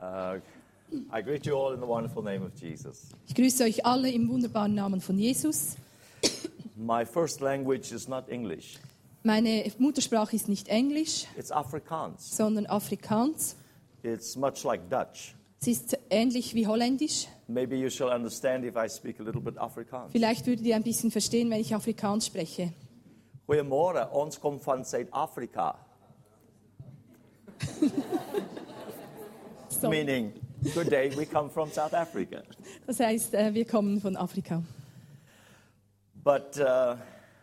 Uh, I greet you all in the wonderful name of Jesus. Ich grüße euch alle im wunderbaren Namen von Jesus. My first language is not English, Meine Muttersprache ist nicht Englisch, it's Afrikaans. sondern Afrikaans. It's much like Dutch. Es ist ähnlich wie Holländisch. Maybe you shall understand if I speak a little bit Afrikaans. Vielleicht würdet ihr ein bisschen verstehen, wenn ich Afrikaans spreche. Goeiemôre, ons kom van Suid-Afrika, So, meaning good day, we come from South Africa. das heißt, wir kommen von Afrika. But uh,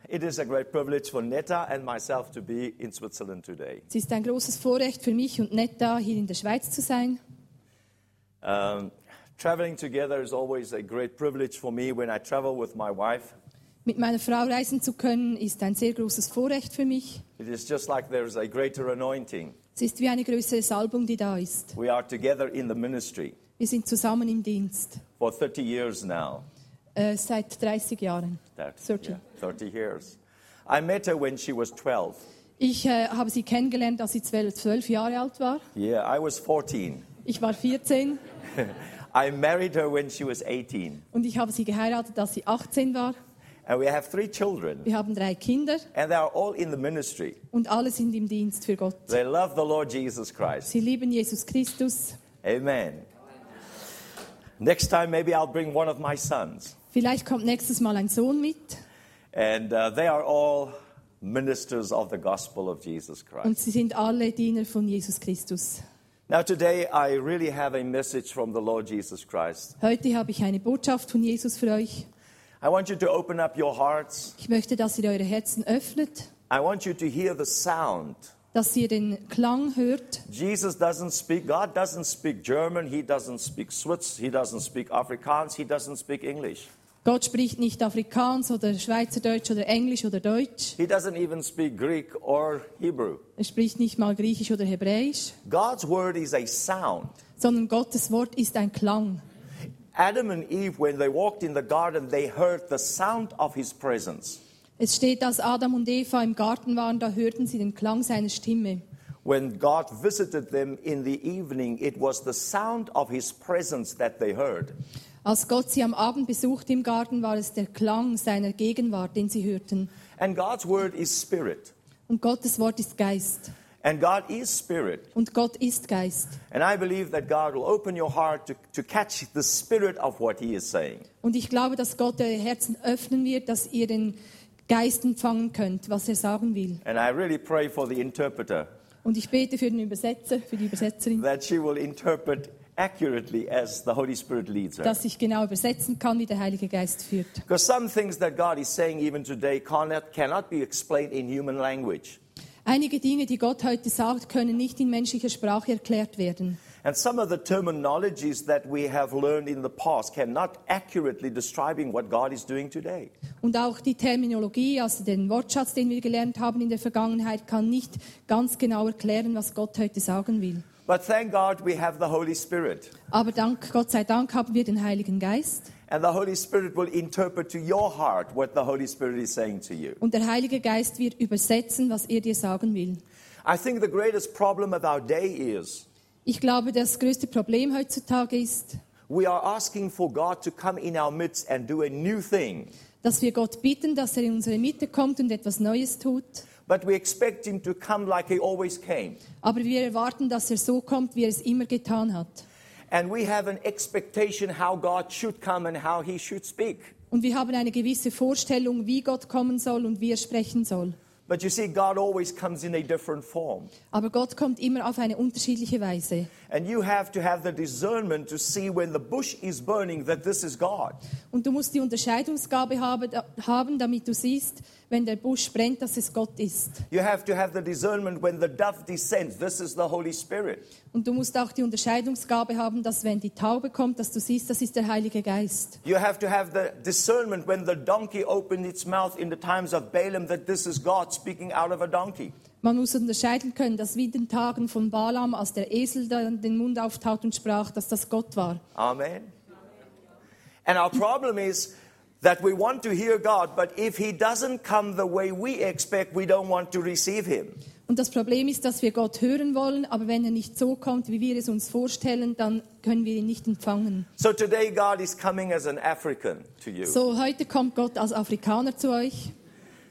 it is a great privilege for Netta and myself to be in Switzerland today. Es ist ein großes Vorrecht für mich und Netta, hier in der Schweiz zu sein. Um, traveling together is always a great privilege for me when I travel with my wife. Mit meiner Frau reisen zu können, ist ein sehr großes Vorrecht für mich. It is just like there's a greater anointing. Es ist wie eine größere Salbung, die da ist. We are together in the ministry Wir sind zusammen im Dienst, for 30 years now. äh, seit 30 Jahren. That, 30. yeah, 30 years. I met her when she was 12. Ich äh, habe sie kennengelernt, als sie zwölf, zwölf Jahre alt war. Yeah, I was 14. Ich war 14 I married her when she was 18. und ich habe sie geheiratet, als sie 18 war. And we have three children, Wir haben drei Kinder and they are all in the ministry. und alle sind im Dienst für Gott. They love the Lord Jesus Christ. Sie lieben Jesus Christus. Amen. Next time, maybe I'll bring one of my sons. Vielleicht kommt nächstes Mal ein Sohn mit And uh, they are all ministers of the gospel of Jesus und Christ. sie sind alle Diener von Jesus Christus. Now, today, I really have a message from the Lord Jesus Christ. Heute habe ich eine Botschaft von Jesus für euch. I want you to open up your hearts. Ich möchte, dass ihr eure Herzen öffnet, I want you to hear the sound. dass ihr den Klang hört. Jesus doesn't speak, God doesn't speak German, He doesn't speak Swiss, He doesn't speak Afrikaans, He doesn't speak English. Gott spricht nicht Afrikaans oder Schweizerdeutsch oder Englisch oder Deutsch. He doesn't even speak Greek or Hebrew. Er spricht nicht mal Griechisch oder Hebräisch, God's word is a sound. sondern Gottes Wort ist ein Klang. Adam and Eve, when they walked in the garden, they heard the sound of His presence. Es steht, als Adam und Eva im Garten waren, da hörten sie den Klang seiner Stimme. When God visited them in the evening, it was the sound of His presence that they heard. Als Gott sie am Abend besuchte im Garten, war es der Klang seiner Gegenwart, den sie hörten. And God's word is spirit. Und Gottes Wort ist Geist. And God is spirit. Und Gott ist Geist. And I believe that God will open your heart to, to catch the spirit of what He is saying. Und ich glaube, dass Gott eure Herzen öffnen wird, dass ihr den Geist empfangen könnt, was er sagen will. And I really pray for the interpreter Und ich bete für den Übersetzer, für die Übersetzerin, that she will interpret accurately as the Holy Spirit leads her. dass ich genau übersetzen kann, wie der Heilige Geist führt. Because some things that God is saying even today cannot, cannot be explained in human language. Einige Dinge, die Gott heute sagt, können nicht in menschlicher Sprache erklärt werden. And some of the terminologies that we have learned in the past cannot accurately describing what God is doing today. Und auch die Terminologie, also den Wortschatz, den wir gelernt haben in der Vergangenheit, kann nicht ganz genau erklären, was Gott heute sagen will. But thank God we have the Holy Spirit. Aber dank, Gott sei Dank haben wir den Heiligen Geist. And the Holy Spirit will interpret to your heart what the Holy Spirit is saying to you. Und der Heilige Geist wird übersetzen, was er dir sagen will. I think the greatest problem of our day is Ich glaube, das größte Problem heutzutage ist, we are asking for God to come in our midst and do a new thing. dass wir Gott bitten, dass er in unsere Mitte kommt und etwas Neues tut. But we expect him to come like he always came. Aber wir erwarten, dass er so kommt, wie er es immer getan hat. And we have an expectation how God should come and how he should speak. Und wir haben eine gewisse Vorstellung, wie Gott kommen soll und wie er sprechen soll. But you see, God always comes in a different form. Aber Gott kommt immer auf eine unterschiedliche Weise. And you have to have the discernment to see when the bush is burning that this is God. Und du musst die Unterscheidungsgabe haben, haben, damit du siehst, wenn der Busch brennt, dass es Gott ist. You have to have the discernment when the dove descends, this is the Holy Spirit. Und du musst auch die Unterscheidungsgabe haben, dass wenn die Taube kommt, dass du siehst, das ist der Heilige Geist. You have to have the discernment when the donkey opened its mouth in the times of Balaam that this is God speaking out of a donkey. Man muss unterscheiden können, dass wie in den Tagen von Balaam, als der Esel dann den Mund auftat und sprach, dass das Gott war. Amen. And our problem is that we want to hear God, but if He doesn't come the way we expect, we don't want to receive Him. Und das Problem ist, dass wir Gott hören wollen, aber wenn er nicht so kommt, wie wir es uns vorstellen, dann können wir ihn nicht empfangen. So today, God is coming as an African to you. So, heute kommt Gott als Afrikaner zu euch.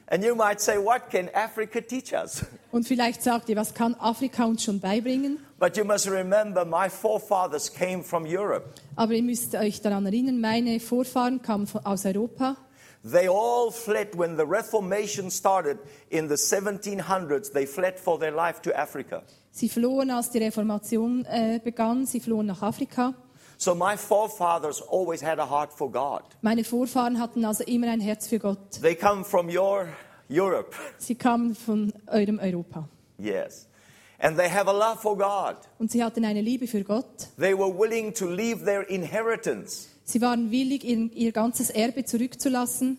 And you might say, What can Africa teach us? Und vielleicht sagt ihr, was kann Afrika uns schon beibringen? But you must remember, my forefathers came from Europe. Aber ihr müsst euch daran erinnern, meine Vorfahren kamen aus Europa. They all fled when the Reformation started in the 1700s. They fled for their life to Africa. Sie flohen, als die Reformation äh, begann. Sie flohen nach Afrika. So my forefathers always had a heart for God. Meine Vorfahren hatten also immer ein Herz für Gott. They come from your Europe, Sie kamen von eurem Europa. yes. And they have a love for God. Und sie hatten eine Liebe für Gott. They were willing to leave their inheritance. Sie waren willig, ihr, ihr ganzes Erbe zurückzulassen.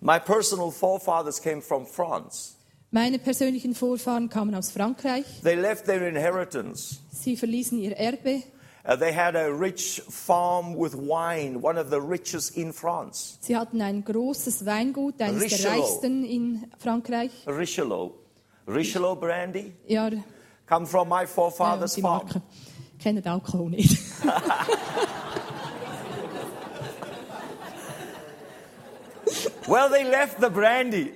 My personal forefathers came from France. Meine persönlichen Vorfahren kamen aus Frankreich. They left their inheritance. Sie verließen ihr Erbe. Uh, they had a rich farm with wine, one of the richest in France. Sie hatten ein großes Weingut, eines der Richelieu. reichsten in Frankreich. Richelieu. Richelieu brandy Ja, come from my forefather's die farm. Kennen Alkohol nicht. Well, they left the brandy.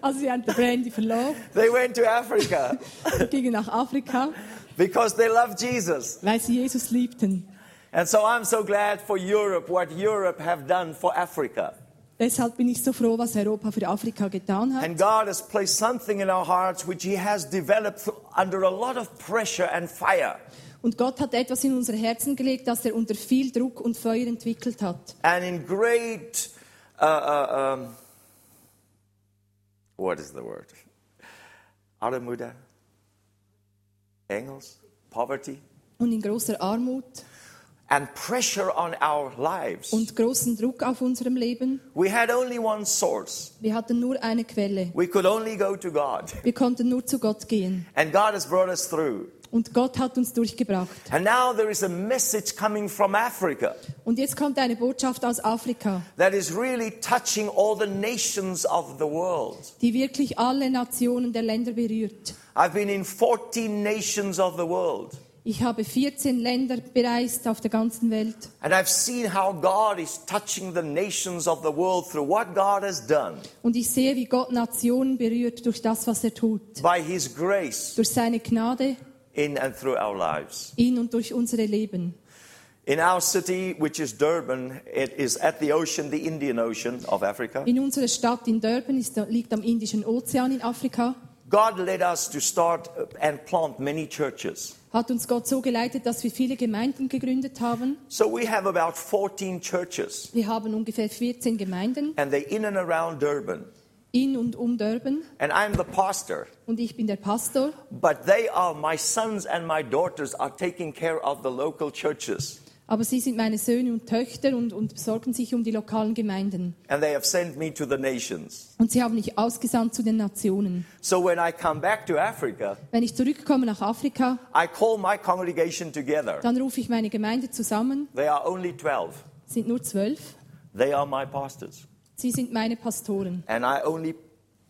Also sie haben den Brandy verloren, They went to Africa gingen nach Afrika, because they love Jesus. weil sie Jesus liebten. And so I'm so glad for Europe, what Europe have done for Africa. Deshalb bin ich so froh, was Europa für Afrika getan hat. And God has placed something in our hearts which He has developed under a lot of pressure and fire. Und Gott hat etwas in unsere Herzen gelegt, das er unter viel Druck und Feuer entwickelt hat. And in great, uh, uh, um, what is the word? Armuda? Engels? Poverty? Und in großer Armut And pressure on our lives. und großen Druck auf unserem Leben. We had only one source. Wir hatten nur eine Quelle. We could only go to God. Wir konnten nur zu Gott gehen. And God has brought us through. Und Gott hat uns durchgebracht. And now there is a message coming from Africa Und jetzt kommt eine Botschaft aus Afrika, that is really touching all the nations of the world. die wirklich alle Nationen der Länder berührt. I've been in 14 nations of the world. Ich habe 14 Länder bereist auf der ganzen Welt. Und ich sehe, wie Gott Nationen berührt durch das, was er tut. Durch seine Gnade in and through our lives. in und durch unsere Leben. In our city, which is Durban, it is at the ocean, the Indian Ocean of Africa. In unserer Stadt in Durban ist, liegt am Indischen Ozean in Afrika. God led us to start and plant many churches. Hat uns Gott so geleitet, dass wir viele Gemeinden gegründet haben. So we have about 14 churches, Wir haben ungefähr 14 Gemeinden and they're in and around Durban. In und um Durban. And I'm the pastor, Und ich bin der Pastor. but they are my sons and my daughters are taking care of the local churches. Aber sie sind meine Söhne und Töchter und, und sorgen sich um die lokalen Gemeinden. And they have sent me to the nations. Und sie haben mich ausgesandt zu den Nationen. So when I come back to Africa, Wenn ich zurückkomme nach Afrika, I call my congregation together. dann rufe ich meine Gemeinde zusammen. They are only 12. Es sind nur zwölf. They are my pastors. Sie sind meine Pastoren. And I only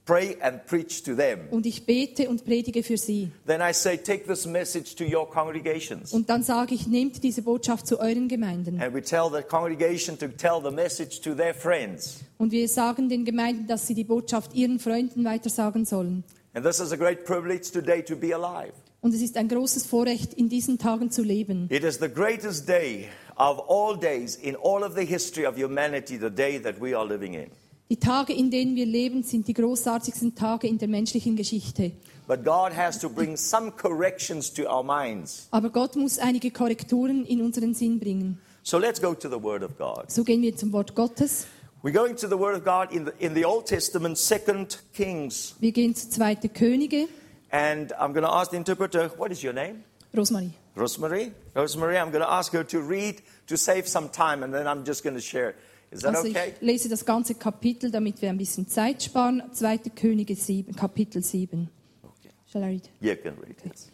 pray and preach to them. Und ich bete und predige für sie. Then I say, take this message to your congregations. Und dann sage ich, nehmt diese Botschaft zu euren Gemeinden. And we tell the congregation to tell the message to their friends. Und wir sagen den Gemeinden, dass sie die Botschaft ihren Freunden weitersagen sollen. And this is a great privilege today to be alive. Und es ist ein großes Vorrecht, in diesen Tagen zu leben. It is the greatest day of all days in all of the history of humanity, the day that we are living in. Die Tage, in denen wir leben, sind die großartigsten Tage in der menschlichen Geschichte. But God has to bring some corrections to our minds. Aber Gott muss einige Korrekturen in unseren Sinn bringen. So let's go to the Word of God. So gehen wir zum Wort Gottes. We're going to the Word of God in the, in the Old Testament, Second Kings. Wir gehen zu 2. Könige. And I'm going to ask the interpreter, what is your name? Rosmarie. Rosemary? Rosemary, I'm going to ask her to read to save some time, and then I'm just going to share. Is that Also okay? ich lese das ganze Kapitel, damit wir ein bisschen Zeit sparen. 2. Könige 7, Kapitel 7. Okay. Shall I read? You can read it.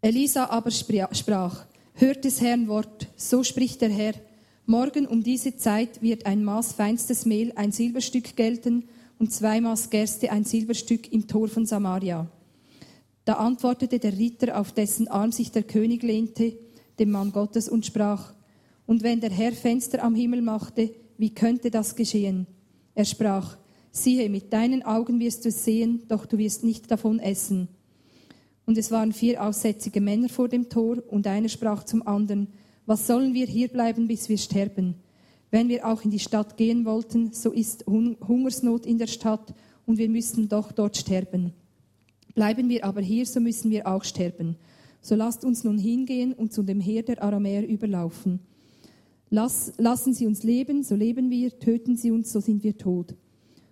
Elisa aber spra- sprach, hört des Herrn Wort, so spricht der Herr, morgen um diese Zeit wird ein Maß feinstes Mehl ein Silberstück gelten und zwei Maß Gerste ein Silberstück im Tor von Samaria. Da antwortete der Ritter, auf dessen Arm sich der König lehnte, dem Mann Gottes und sprach, und wenn der Herr Fenster am Himmel machte, wie könnte das geschehen? Er sprach, siehe, mit deinen Augen wirst du es sehen, doch du wirst nicht davon essen. Und es waren vier aussätzige Männer vor dem Tor, und einer sprach zum anderen, was sollen wir hier bleiben, bis wir sterben? Wenn wir auch in die Stadt gehen wollten, so ist Hungersnot in der Stadt, und wir müssten doch dort sterben. Bleiben wir aber hier, so müssen wir auch sterben. So lasst uns nun hingehen und zu dem Heer der Aramäer überlaufen. Lass, lassen Sie uns leben, so leben wir, töten Sie uns, so sind wir tot.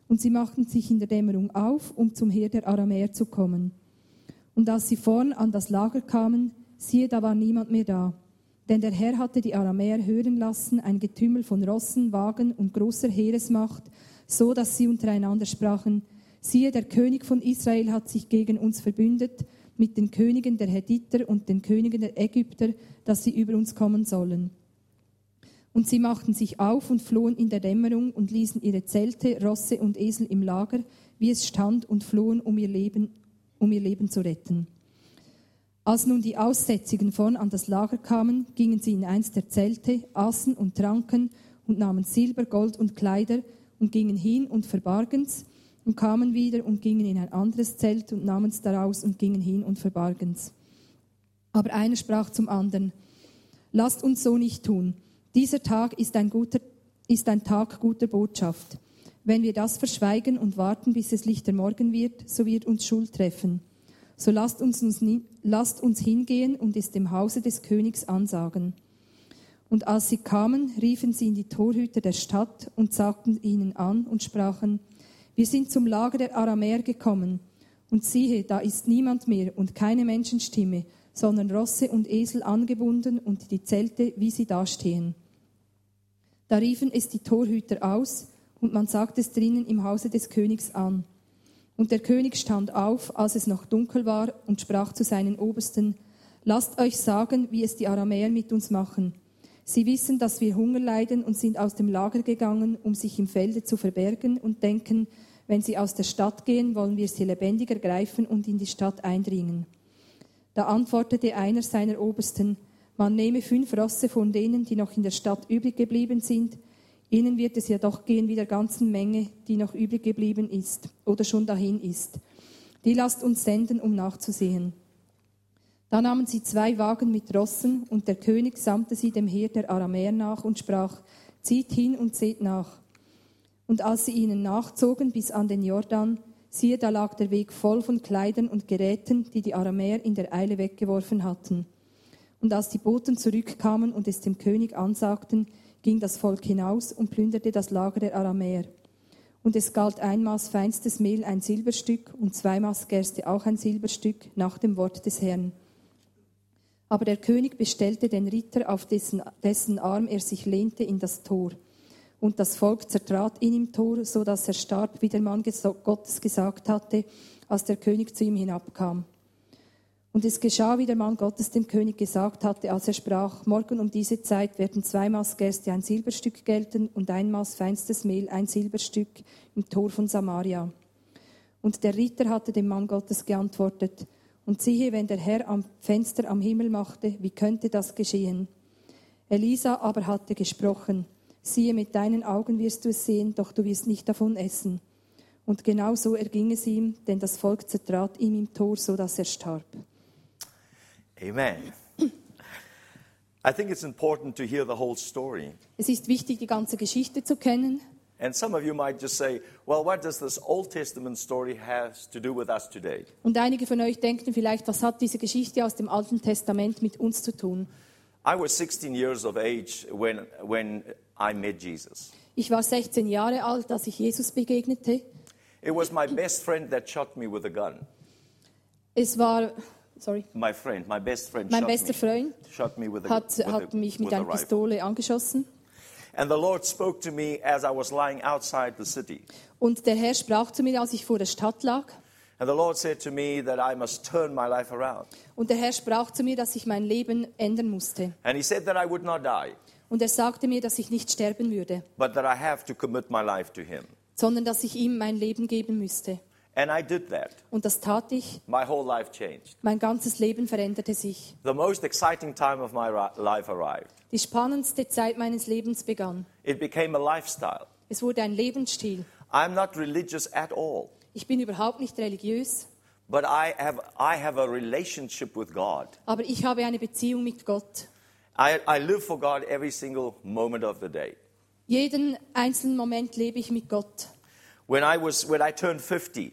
Und sie machten sich in der Dämmerung auf, um zum Heer der Aramäer zu kommen. Und als sie vorn an das Lager kamen, siehe, da war niemand mehr da. Denn der Herr hatte die Aramäer hören lassen, ein Getümmel von Rossen, Wagen und großer Heeresmacht, so dass sie untereinander sprachen, siehe, der König von Israel hat sich gegen uns verbündet mit den Königen der Hethiter und den Königen der Ägypter, dass sie über uns kommen sollen. Und sie machten sich auf und flohen in der Dämmerung und ließen ihre Zelte, Rosse und Esel im Lager, wie es stand, und flohen, um ihr Leben, um ihr Leben zu retten. Als nun die Aussätzigen vorn an das Lager kamen, gingen sie in eins der Zelte, aßen und tranken und nahmen Silber, Gold und Kleider und gingen hin und verbargen's und kamen wieder und gingen in ein anderes Zelt und nahmen's daraus und gingen hin und verbargen's. Aber einer sprach zum anderen, lasst uns so nicht tun. Dieser Tag ist ein, guter, ist ein Tag guter Botschaft. Wenn wir das verschweigen und warten, bis es lichter Morgen wird, so wird uns Schuld treffen. So lasst uns, uns, lasst uns hingehen und es dem Hause des Königs ansagen. Und als sie kamen, riefen sie in die Torhüter der Stadt und sagten ihnen an und sprachen, wir sind zum Lager der Aramäer gekommen. Und siehe, da ist niemand mehr und keine Menschenstimme, sondern Rosse und Esel angebunden und die Zelte, wie sie dastehen. Da riefen es die Torhüter aus, und man sagte es drinnen im Hause des Königs an. Und der König stand auf, als es noch dunkel war, und sprach zu seinen Obersten, Lasst euch sagen, wie es die Aramäer mit uns machen. Sie wissen, dass wir Hunger leiden und sind aus dem Lager gegangen, um sich im Felde zu verbergen und denken, wenn sie aus der Stadt gehen, wollen wir sie lebendiger greifen und in die Stadt eindringen. Da antwortete einer seiner Obersten, man nehme fünf Rosse von denen, die noch in der Stadt übrig geblieben sind, ihnen wird es ja doch gehen wie der ganzen Menge, die noch übrig geblieben ist oder schon dahin ist. Die lasst uns senden, um nachzusehen. Da nahmen sie zwei Wagen mit Rossen, und der König sandte sie dem Heer der Aramäer nach und sprach, zieht hin und seht nach. Und als sie ihnen nachzogen bis an den Jordan, siehe, da lag der Weg voll von Kleidern und Geräten, die die Aramäer in der Eile weggeworfen hatten. Und als die Boten zurückkamen und es dem König ansagten, ging das Volk hinaus und plünderte das Lager der Aramäer. Und es galt ein Maß feinstes Mehl ein Silberstück und zwei Maß Gerste auch ein Silberstück nach dem Wort des Herrn. Aber der König bestellte den Ritter, auf dessen, dessen Arm er sich lehnte, in das Tor. Und das Volk zertrat ihn im Tor, so dass er starb, wie der Mann Gottes gesagt hatte, als der König zu ihm hinabkam. Und es geschah, wie der Mann Gottes dem König gesagt hatte, als er sprach, morgen um diese Zeit werden zwei Maß Gerste ein Silberstück gelten und ein Maß feinstes Mehl ein Silberstück im Tor von Samaria. Und der Ritter hatte dem Mann Gottes geantwortet, und siehe, wenn der Herr am Fenster am Himmel machte, wie könnte das geschehen? Elisa aber hatte gesprochen, siehe, mit deinen Augen wirst du es sehen, doch du wirst nicht davon essen. Und genau so erging es ihm, denn das Volk zertrat ihm im Tor, so dass er starb. Amen. I think it's important to hear the whole story. Es ist wichtig, die ganze Geschichte zu kennen. And some of you might just say, well, what does this Old Testament story has to do with us today? Und einige von euch denken vielleicht, was hat diese Geschichte aus dem Alten Testament mit uns zu tun? I was 16 years of age when, when I met Jesus. Ich war 16 Jahre alt, als ich Jesus begegnete. It was my best friend that shot me with a gun. Es war, sorry, My friend, my best friend mein shot, bester me, Freund shot me with a, hat, with a, hat mich mit a einer. Pistole angeschossen. And the Lord spoke to me as I was lying outside the city. Und der Herr sprach zu mir, als ich vor der Stadt lag. And the Lord said to me that I must turn my life around. Und der Herr sprach zu mir, dass ich mein Leben ändern musste. And He said that I would not die, Und er sagte mir, dass ich nicht sterben würde, but that I have to commit my life to Him. sondern dass ich ihm mein Leben geben müsste. And I did that. Und das tat ich. My whole life changed. Mein ganzes Leben veränderte sich. The most exciting time of my life arrived. Die spannendste Zeit meines Lebens begann. It became a lifestyle. Es wurde ein Lebensstil. I'm not religious at all, Ich bin überhaupt nicht religiös, but I have, I have a relationship with God. aber ich habe eine Beziehung mit Gott. I, I live for God every single moment of the day. Jeden einzelnen Moment lebe ich mit Gott. When I, was, when I turned 50,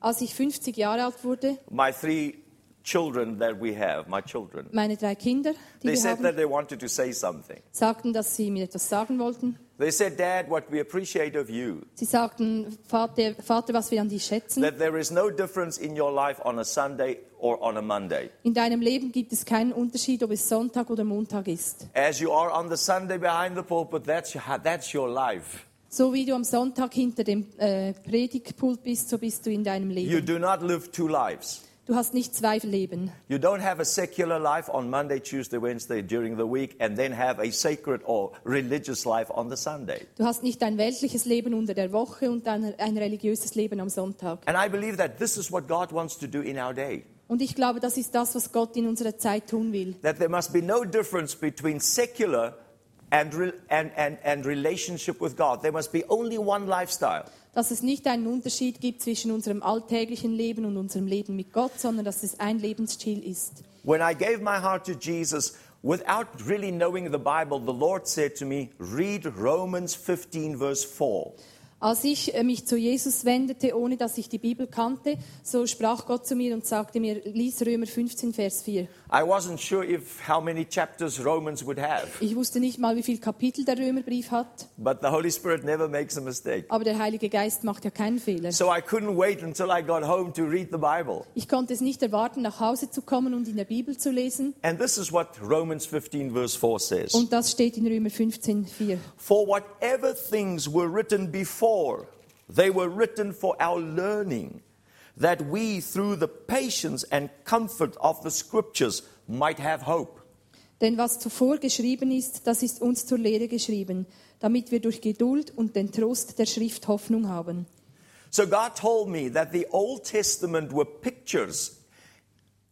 Als ich 50 Jahre alt wurde, my three children that we have, my children, meine drei Kinder, die they wir said that they wanted to say something. sagten, dass sie mir etwas sagen wollten. They said, Dad, what we appreciate of you, Sie sagten, Vater, Vater, was wir an dich schätzen. that there is no difference in your life on a Sunday or on a Monday. In deinem Leben gibt es keinen Unterschied, ob es Sonntag oder Montag ist. As you are on the Sunday behind the pulpit, that's your, that's your life. So wie du am Sonntag hinter dem äh, Predigtpult bist, so bist du in deinem Leben. You do not live two lives. Du hast nicht zwei Leben. You don't have a secular life on Monday, Tuesday, Wednesday during the week, and then have a sacred or religious life on the Sunday. Du hast nicht ein weltliches Leben unter der Woche und ein, ein religiöses Leben am Sonntag. And I believe that this is what God wants to do in our day. Und ich glaube, das ist das, was Gott in unserer Zeit tun will. That there must be no difference between secular and, and, and, and relationship with God. There must be only one lifestyle. Dass es nicht einen Unterschied gibt zwischen unserem alltäglichen Leben und unserem Leben mit Gott, sondern dass es ein Lebensstil ist. When I gave my heart to Jesus, without really knowing the Bible, the Lord said to me, Read Romans 15, verse 4. Als ich äh, mich zu Jesus wendete, ohne dass ich die Bibel kannte, so sprach Gott zu mir und sagte mir, lies Römer 15, Vers 4. I wasn't sure if how many chapters Romans would have, Ich wusste nicht mal, wie viel Kapitel der Römerbrief hat, but the Holy Spirit never makes a mistake. aber der Heilige Geist macht ja keinen Fehler. So I couldn't wait until I got home to read the Bible. Ich konnte es nicht erwarten, nach Hause zu kommen und in der Bibel zu lesen. And this is what Romans 15, verse 4 says Und das steht in Römer 15, 4. For whatever things were written before, they were written for our learning, that we, through the patience and comfort of the scriptures, might have hope. Denn was zuvor geschrieben ist, das ist uns zur Lehre geschrieben, damit wir durch Geduld und den Trost der Schrift Hoffnung haben. So God told me that the Old Testament were pictures.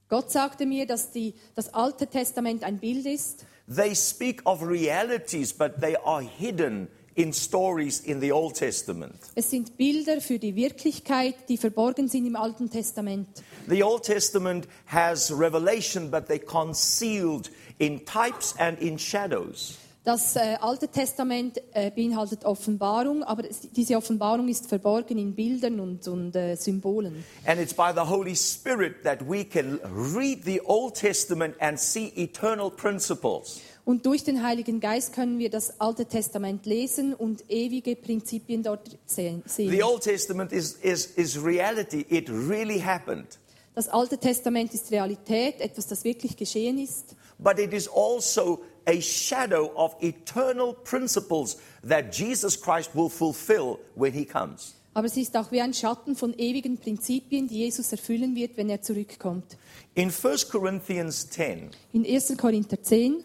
Gott sagte mir, dass die, das Alte Testament ein Bild ist. They speak of realities, but they are hidden in stories in the Old Testament. Es sind Bilder für die Wirklichkeit, die verborgen sind im Alten Testament. The Old Testament has revelation, but they concealed in types and in shadows. Das äh, Alte Testament äh, beinhaltet Offenbarung, aber es, diese Offenbarung ist verborgen in Bildern und, und äh, Symbolen. And it's by the Holy Spirit that we can read the Old Testament and see eternal principles. Und durch den Heiligen Geist können wir das Alte Testament lesen und ewige Prinzipien dort sehen. The. Old Testament is, is, is reality, it really happened. Das Alte Testament ist Realität, etwas, das wirklich geschehen ist. But it is also a shadow of eternal principles that Jesus Christ will fulfill when he comes. Aber es ist auch wie ein Schatten von ewigen Prinzipien, die Jesus erfüllen wird, wenn er zurückkommt. In 1 Corinthians 10, In 1. Korinther 10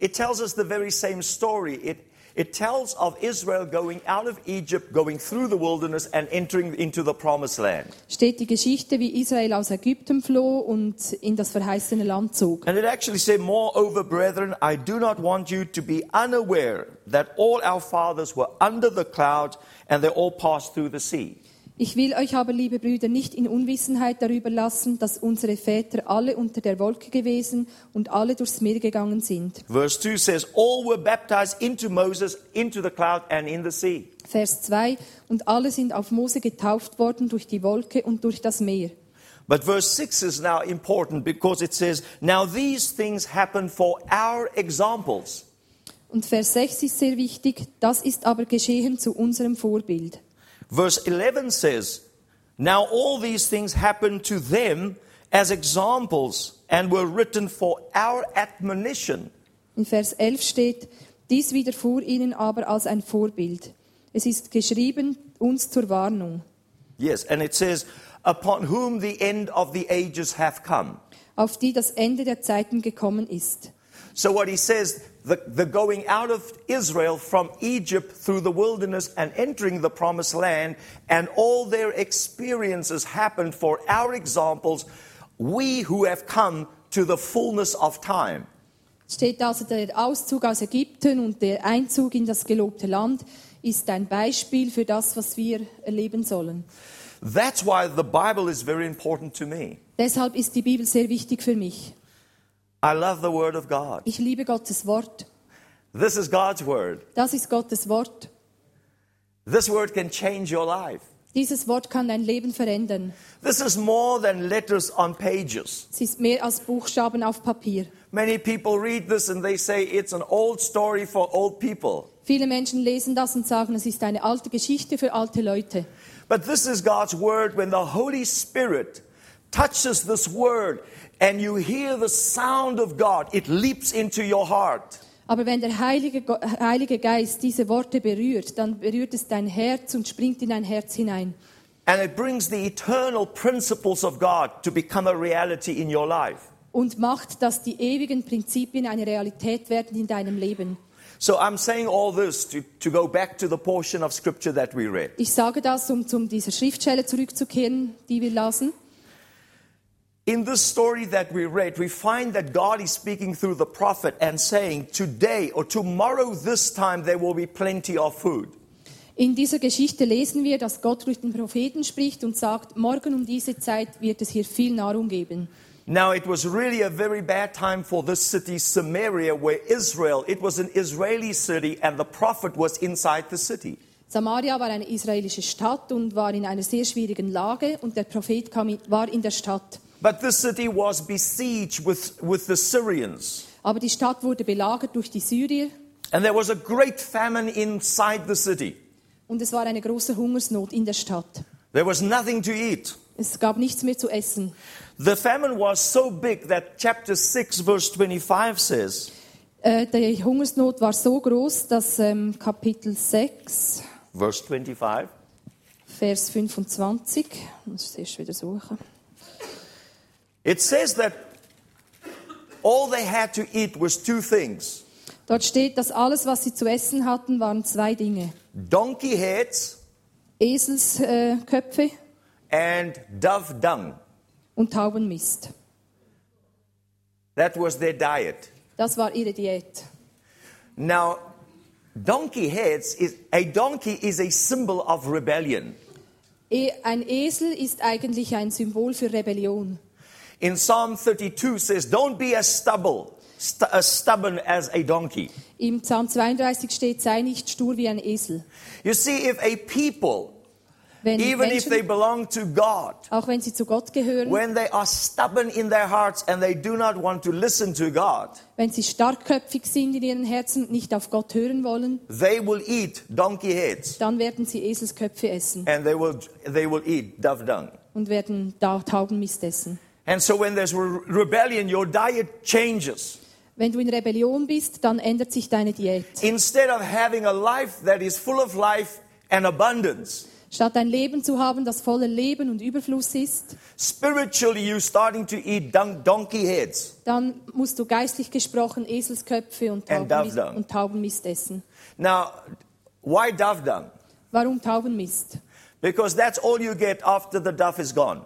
it tells us the very same story. It, it tells of Israel going out of Egypt, going through the wilderness, and entering into the promised land. steht die Geschichte, wie Israel aus Ägypten floh und in das verheißene Land zog. And it actually said, Moreover, brethren, I do not want you to be unaware that all our fathers were under the cloud and they all passed through the sea. Ich will euch aber, liebe Brüder, nicht in Unwissenheit darüber lassen, dass unsere Väter alle unter der Wolke gewesen und alle durchs Meer gegangen sind. Verse 2 says, All were baptized into Moses, into the cloud, and in the sea. Vers 2 Und alle sind auf Mose getauft worden durch die Wolke und durch das Meer. But verse 6 is now important because it says, Now these things happen for our examples. Und Vers 6 ist sehr wichtig, das ist aber geschehen zu unserem Vorbild. Verse 11 says, Now all these things happened to them as examples and were written for our admonition. In Vers 11 steht, dies widerfuhr ihnen aber als ein Vorbild. Es ist geschrieben uns zur Warnung, Yes, and it says, Upon whom the end of the ages have come. auf die das Ende der Zeiten gekommen ist. So what he says, the, the going out of Israel from Egypt through the wilderness and entering the promised land, and all their experiences happened for our examples, we who have come to the fullness of time. steht also der Auszug aus Ägypten und der Einzug in das gelobte Land ist ein Beispiel für das, was wir erleben sollen. That's why the Bible is very important to me. Deshalb ist die Bibel sehr wichtig für mich. I love the Word of God. Ich liebe Gottes Wort. This is God's Word. Das ist Gottes Wort. This Word can change your life. Dieses Wort kann dein Leben verändern. This is more than letters on pages. Es ist mehr als Buchstaben auf Papier. Many people read this and they say it's an old story for old people. Viele Menschen lesen das und sagen, es ist eine alte Geschichte für alte Leute. But this is God's word when the Holy Spirit touches this word and you hear the sound of God, it leaps into your heart. Aber wenn der Heilige, Heilige Geist diese Worte berührt, dann berührt es dein Herz und springt in dein Herz hinein. And it brings the eternal principles of God to become a reality in your life. Und macht, dass die ewigen Prinzipien eine Realität werden in deinem Leben. So I'm saying all this to, to go back to the portion of scripture that we read. Ich sage das, um zu dieser Schriftstelle zurückzukehren, die wir lasen. In this story that we read, we find that God is speaking through the prophet and saying, Today or tomorrow, this time, there will be plenty of food. In dieser Geschichte lesen wir, dass Gott durch den Propheten spricht und sagt, morgen um diese Zeit wird es hier viel Nahrung geben. Now, it was really a very bad time for this city, Samaria, where Israel, it was an Israeli city, and the prophet was inside the city. Samaria war eine israelische Stadt und war in einer sehr schwierigen Lage und der Prophet kam war in der Stadt. But this city was besieged with, with the Syrians. Aber die Stadt wurde belagert durch die Syrier And there was a great famine inside the city. und es war eine große Hungersnot in der Stadt. There was nothing to eat. Es gab nichts mehr zu essen. The famine was so big that chapter 6, verse 25 says, Äh, die Hungersnot war so groß, dass ähm, Kapitel 6, verse 25, Vers 25, muss ich erst wieder suchen. It says that all they had to eat was two things Dort steht, dass alles, was sie zu essen hatten, waren zwei Dinge. donkey heads Eselsköpfe Köpfe and dove dung. und Taubenmist. That was their diet. Das war ihre Diät. Now, donkey heads is a donkey is a symbol of rebellion. E- Ein Esel ist eigentlich ein Symbol für Rebellion. In Psalm 32 says, "Don't be as stubble, st- as stubborn as a donkey." Im Psalm 32 steht, sei nicht stur wie ein Esel. You see, if a people, Wenn even if they Menschen, belong to God, auch wenn sie zu Gott gehören, when they are stubborn in their hearts and they do not want to listen to God, wenn sie starkköpfig sind in ihren Herzen und nicht auf Gott hören wollen, they will eat donkey heads dann werden sie Eselsköpfe essen and they will they will eat dove dung. und werden da Taubenmist essen. And so when there's re- rebellion, your diet changes. Wenn du in Rebellion bist, dann ändert sich deine Diät. Instead of having a life that is full of life and abundance, Statt ein Leben zu haben, das voller Leben und Überfluss ist, spiritually you're starting to eat don- donkey heads. dann musst du geistlich gesprochen Eselsköpfe und Taubenmist, und Taubenmist essen. Now, why dove dung? Warum Taubenmist? Because that's all you get after the dove is gone.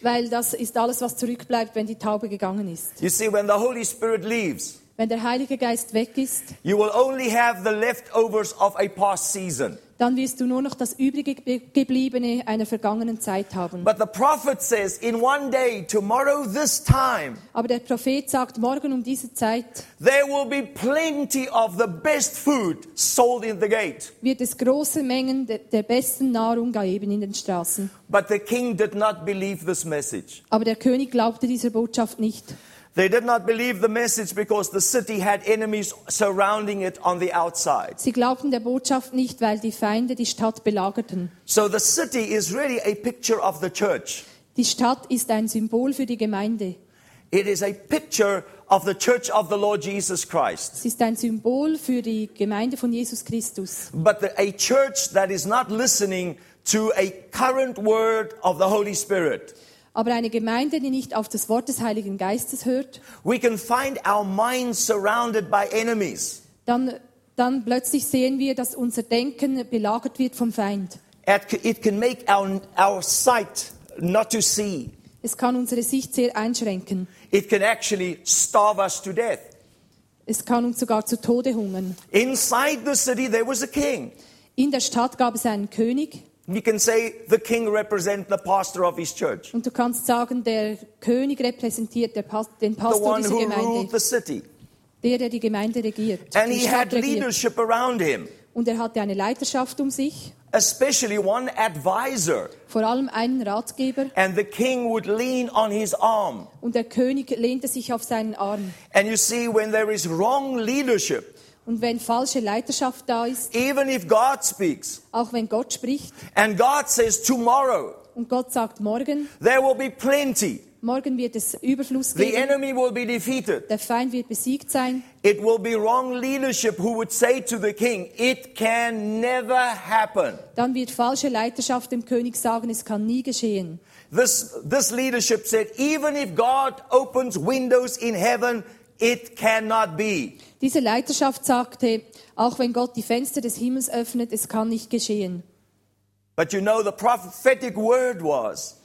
Weil das ist alles, was zurückbleibt, wenn die Taube gegangen ist. You see, when the Holy Spirit leaves, Wenn der Heilige Geist weg ist, you will only have the leftovers of a past season. Dann wirst du nur noch das übrige gebliebene einer vergangenen Zeit haben. But the prophet says, in one day, tomorrow, this time, Aber der Prophet sagt, morgen um diese Zeit there will be plenty of the best food sold in the gate. wird es große Mengen der, der besten Nahrung geben in den Straßen. But the king did not believe this message. Aber der König glaubte dieser Botschaft nicht. They did not believe the message because the city had enemies surrounding it on the outside. Sie glaubten der Botschaft nicht, weil die Feinde die Stadt belagerten. So the city is really a picture of the church. Die Stadt ist ein Symbol für die Gemeinde. It is a picture of the church of the Lord Jesus Christ. Es ist ein Symbol für die Gemeinde von Jesus Christus. But the, a church that is not listening to a current word of the Holy Spirit. Aber eine Gemeinde, die nicht auf das Wort des Heiligen Geistes hört, we can find our minds surrounded by enemies. dann, dann plötzlich sehen wir, dass unser Denken belagert wird vom Feind. It can make our, our sight not to see. Es kann unsere Sicht sehr einschränken. It can actually starve us to death. Es kann uns sogar zu Tode hungern. Inside the city, there was a king. In der Stadt gab es einen König You can say the king represents the pastor of his church, und du kannst sagen, der König repräsentiert der Pas den the Pastor one dieser who ruled the city. der, der die Gemeinde regiert, And he Stadt had regiert. leadership around him, Und er hatte eine Leiterschaft um sich, especially one advisor. vor allem einen Ratgeber. And the king would lean on his arm. Und der König lehnte sich auf seinen Arm. And you see, when there is wrong leadership, Und wenn falsche Leiterschaft da ist, even if God speaks auch wenn Gott spricht and God says tomorrow und Gott sagt morgen, there will be plenty, morgen wird es Überfluss the geben, enemy will be defeated. der Feind wird besiegt sein, It will be wrong leadership who would say to the king, It can never happen. dann wird falsche Leiterschaft dem König sagen, es kann nie geschehen. This, this leadership said, even if God opens windows in heaven, it cannot be. Diese Leiterschaft sagte, auch wenn Gott die Fenster des Himmels öffnet, es kann nicht geschehen. But you know, the prophetic word was,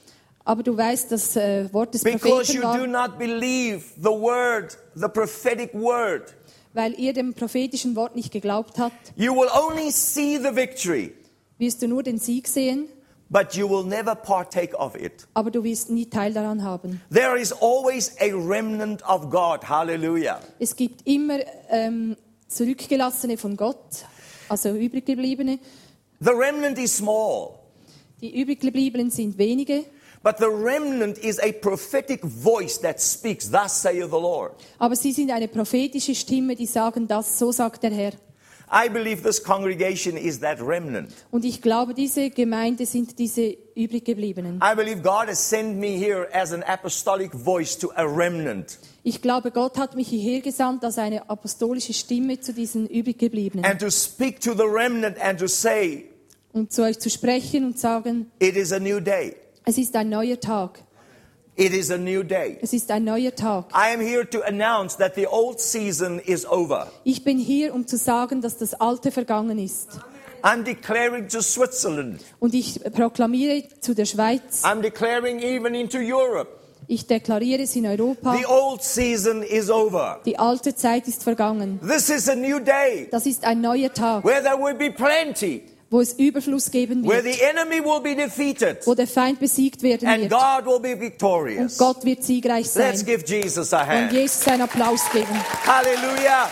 Aber du weißt, das äh, Wort des because Propheten you do war, not believe the word, the prophetic word, weil ihr dem prophetischen Wort nicht geglaubt habt, you will only see the victory, wirst du nur den Sieg sehen, but you will never partake of it. aber du wirst nie Teil daran haben. There is always a remnant of God. Hallelujah. Es gibt immer ähm, Zurückgelassene von Gott, also übriggebliebene. The remnant is small. Die übriggebliebenen sind wenige, But the remnant is a prophetic voice that speaks, Thus saith the Lord. aber sie sind eine prophetische Stimme, die sagen das, so sagt der Herr. I believe this congregation is that remnant. Und ich glaube, diese Gemeinde sind diese übriggebliebenen. I believe God has sent me here as an apostolic voice to a remnant. Ich glaube, Gott hat mich hierher gesandt als eine apostolische Stimme zu diesen übriggebliebenen. And to speak to the remnant and to say, Und zu euch zu sprechen und sagen, It is a new day. es ist ein neuer Tag. It is a new day. Es ist ein neuer Tag. I am here to announce that the old season is over. Ich bin hier, um zu sagen, dass das Alte vergangen ist. I'm declaring to Switzerland. Und ich proklamiere zu der Schweiz, I'm declaring even into Europe. ich deklariere es in Europa, The old season is over. die alte Zeit ist vergangen. This is a new day Das ist ein neuer Tag, where there will be plenty, wo es Überfluss geben where wird, the enemy will be defeated wo der Feind besiegt werden and wird God will be und victorious. Gott wird siegreich Let's sein. give Jesus a Und hand. Jesus einen Applaus geben. Hallelujah.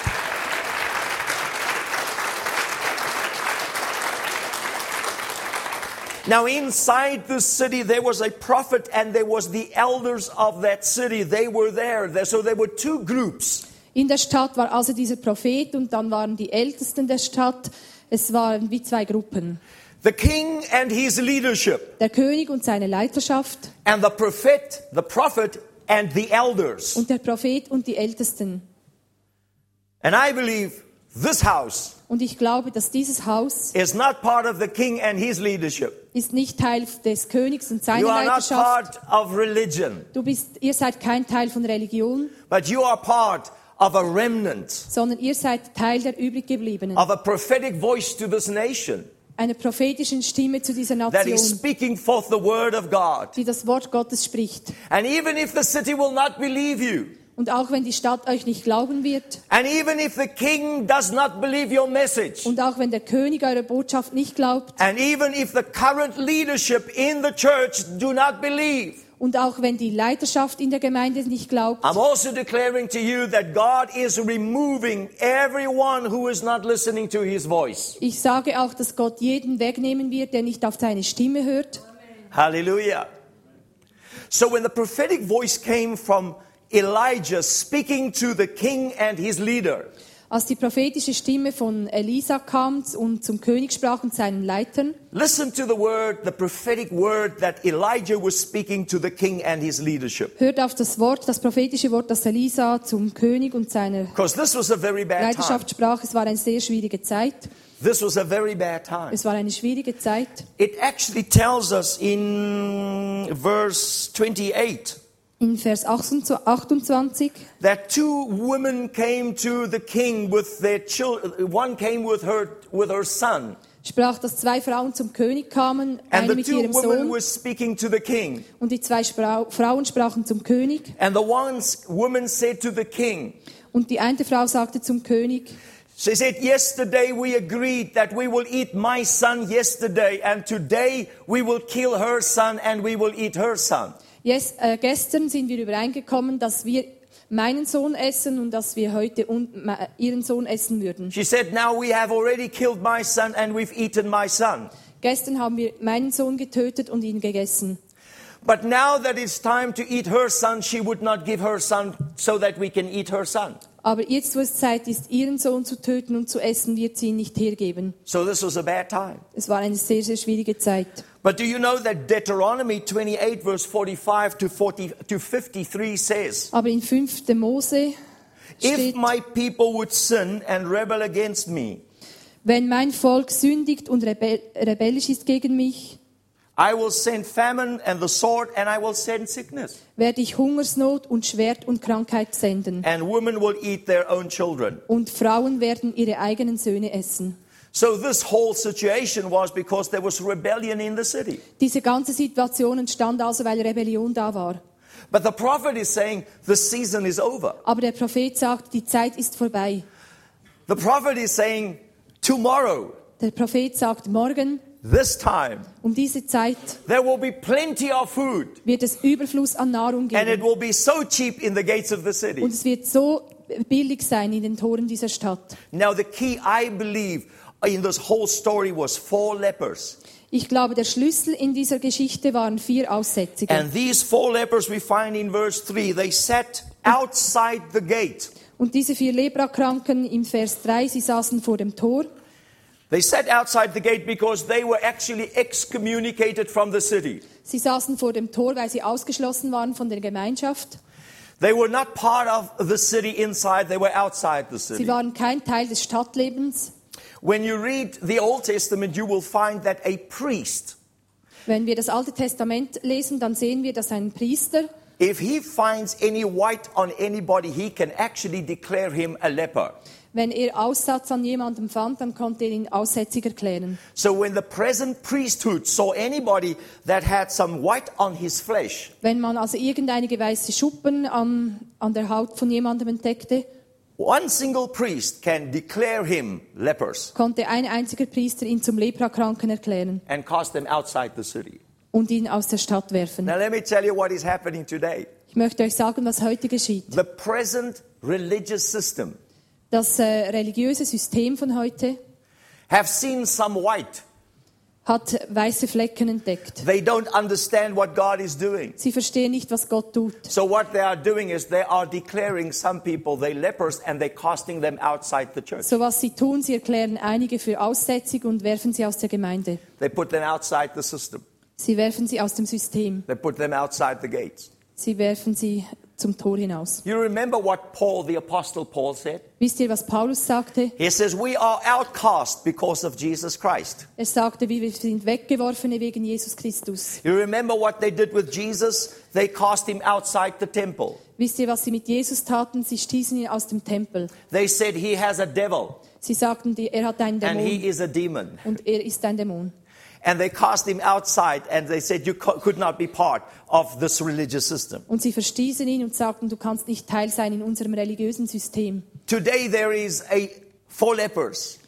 Now, inside the city, there was a prophet and there was the elders of that city. They were there. There- So there were two groups. In der Stadt war also dieser Prophet und dann waren die Ältesten der Stadt. Es waren wie zwei Gruppen. The king and his leadership, Der König und seine Leiterschaft and the prophet, the prophet and the elders. und der Prophet und die Ältesten. And I believe this house Und ich glaube, dass dieses Haus is not part of the king and his leadership. ist nicht Teil des Königs und You seiner are not Leiterschaft. part of religion, Du bist, ihr seid kein Teil von Religion, but you are part of a remnant, sondern ihr seid Teil der übriggebliebenen. of a prophetic voice to this nation Einer prophetischen Stimme zu dieser that is Nation, speaking forth the word of God. die das Wort Gottes spricht. And even if the city will not believe you, Und auch wenn die Stadt euch nicht glauben wird and even if the king does not believe your message, und auch wenn der König eure Botschaft nicht glaubt and even if the current leadership in the church do not believe, und auch wenn die Leiterschaft in der Gemeinde nicht glaubt, I'm also declaring to you that God is removing everyone who is not listening to his voice. ich sage auch, dass Gott jeden wegnehmen wird, der nicht auf seine Stimme hört. Hallelujah. So when the prophetic voice came from Elijah speaking to the king and his leader, Als die prophetische Stimme von Elisa kam und zum König sprach und seinen Leitern, Listen to the word, the prophetic word that Elijah was speaking to the king and his leadership. hört auf das Wort, das prophetische Wort, das Elisa zum König und seiner Because this was a very bad time. Leiterschaft sprach. Es war eine sehr schwierige Zeit. This was a very bad time. Es war eine schwierige Zeit. It actually tells us in verse 28 In Vers 28 that two women came to the king with their children. One came with her with her son, sprach, dass zwei Frauen zum König kamen, and eine mit ihrem women Sohn were speaking to the king. und die zwei Sprau Frauen sprachen zum König. And the one woman said to the king, Und die eine Frau sagte zum König, She said, Yesterday we agreed that we will eat my son yesterday, and today we will kill her son and we will eat her son. Yes, äh, gestern sind wir übereingekommen, dass wir meinen Sohn essen und dass wir heute un me- ihren Sohn essen würden. She said, Now we have already killed my son and we've eaten my son. Gestern haben wir meinen Sohn getötet und ihn gegessen. But now that it's time to eat her son, she would not give her son so that we can eat her son. Aber jetzt, wo es Zeit ist, ihren Sohn zu töten und zu essen, wird sie ihn nicht hergeben. So this was a bad time. Es war eine sehr, sehr schwierige Zeit. But do you know that Deuteronomy 28, verse 45 to, 40, to 53 says, Aber in 5. Mose If my people would sin and rebel against me, wenn mein Volk sündigt und rebell rebellisch ist gegen mich, I will send famine and the sword, and I will send sickness. werde ich Hungersnot und Schwert und Krankheit senden. And women will eat their own children. Und Frauen werden ihre eigenen Söhne essen. So this whole situation was because there was rebellion in the city. Diese ganze Situation entstand also, weil Rebellion da war. But the prophet is saying the season is over. Aber der Prophet sagt, die Zeit ist vorbei. The prophet is saying tomorrow, Der Prophet sagt, morgen this time, um diese Zeit there will be plenty of food, wird es Überfluss an Nahrung and it geben. will be so cheap in the gates of the city. Und es wird so billig sein in den Toren dieser Stadt. Now, the key, I believe, in this whole story was four lepers. Ich glaube, der Schlüssel in dieser Geschichte waren vier Aussätzige. And these four lepers we find in verse 3, they sat outside the gate. Und diese vier Leprakranken im Vers 3, sie saßen vor dem Tor. They sat outside the gate because they were actually excommunicated from the city. Sie saßen vor dem Tor, weil sie ausgeschlossen waren von der Gemeinschaft. They were not part of the city inside, they were outside the Sie city. waren kein Teil des Stadtlebens. When you read the Old Testament, you will find that a priest, Wenn wir das Alte Testament lesen, dann sehen wir, dass ein Priester, if he finds any white on anybody, he can actually declare him a leper. wenn er Aussatz an jemandem fand, dann konnte er ihn aussätzig erklären. So when the present priesthood saw anybody that had some white on his flesh, Wenn man also irgendeine weiße Schuppen an, an der Haut von jemandem entdeckte, one single priest can declare him lepers konnte ein einziger Priester ihn zum Leprakranken erklären and cast them outside the city. und ihn aus der Stadt werfen. Now let me tell you what is happening today. Ich möchte euch sagen, was heute geschieht. The present religious system Das äh, religiöse System von heute have seen some white. Hat weiße Flecken entdeckt. They don't understand what God is doing. Sie verstehen nicht, was Gott tut. So what they are doing is they are declaring some people they lepers and they're casting them outside the church. So was sie tun, sie erklären einige für aussätzig und werfen sie aus der Gemeinde. They put them outside the system. Sie werfen sie aus dem System. They put them outside the gates. Sie werfen sie zum Tor hinaus. You remember what Paul, the apostle Paul said? Wisst ihr, was Paulus sagte? He says, We are outcast because of Jesus Christ. Er sagte, wir sind Weggeworfene wegen Jesus Christus. You remember what they did with Jesus? They cast him outside the temple. Wisst ihr, was sie mit Jesus taten? Sie stießen ihn aus dem Tempel. They said he has a devil Sie sagten, er hat einen Dämon. and he is a demon. und er ist ein Dämon. And they cast him outside and they said you co- could not be part of this religious system. Und sie verstießen ihn und sagten, du kannst nicht Teil sein in unserem religiösen System. Today there is a four lepers.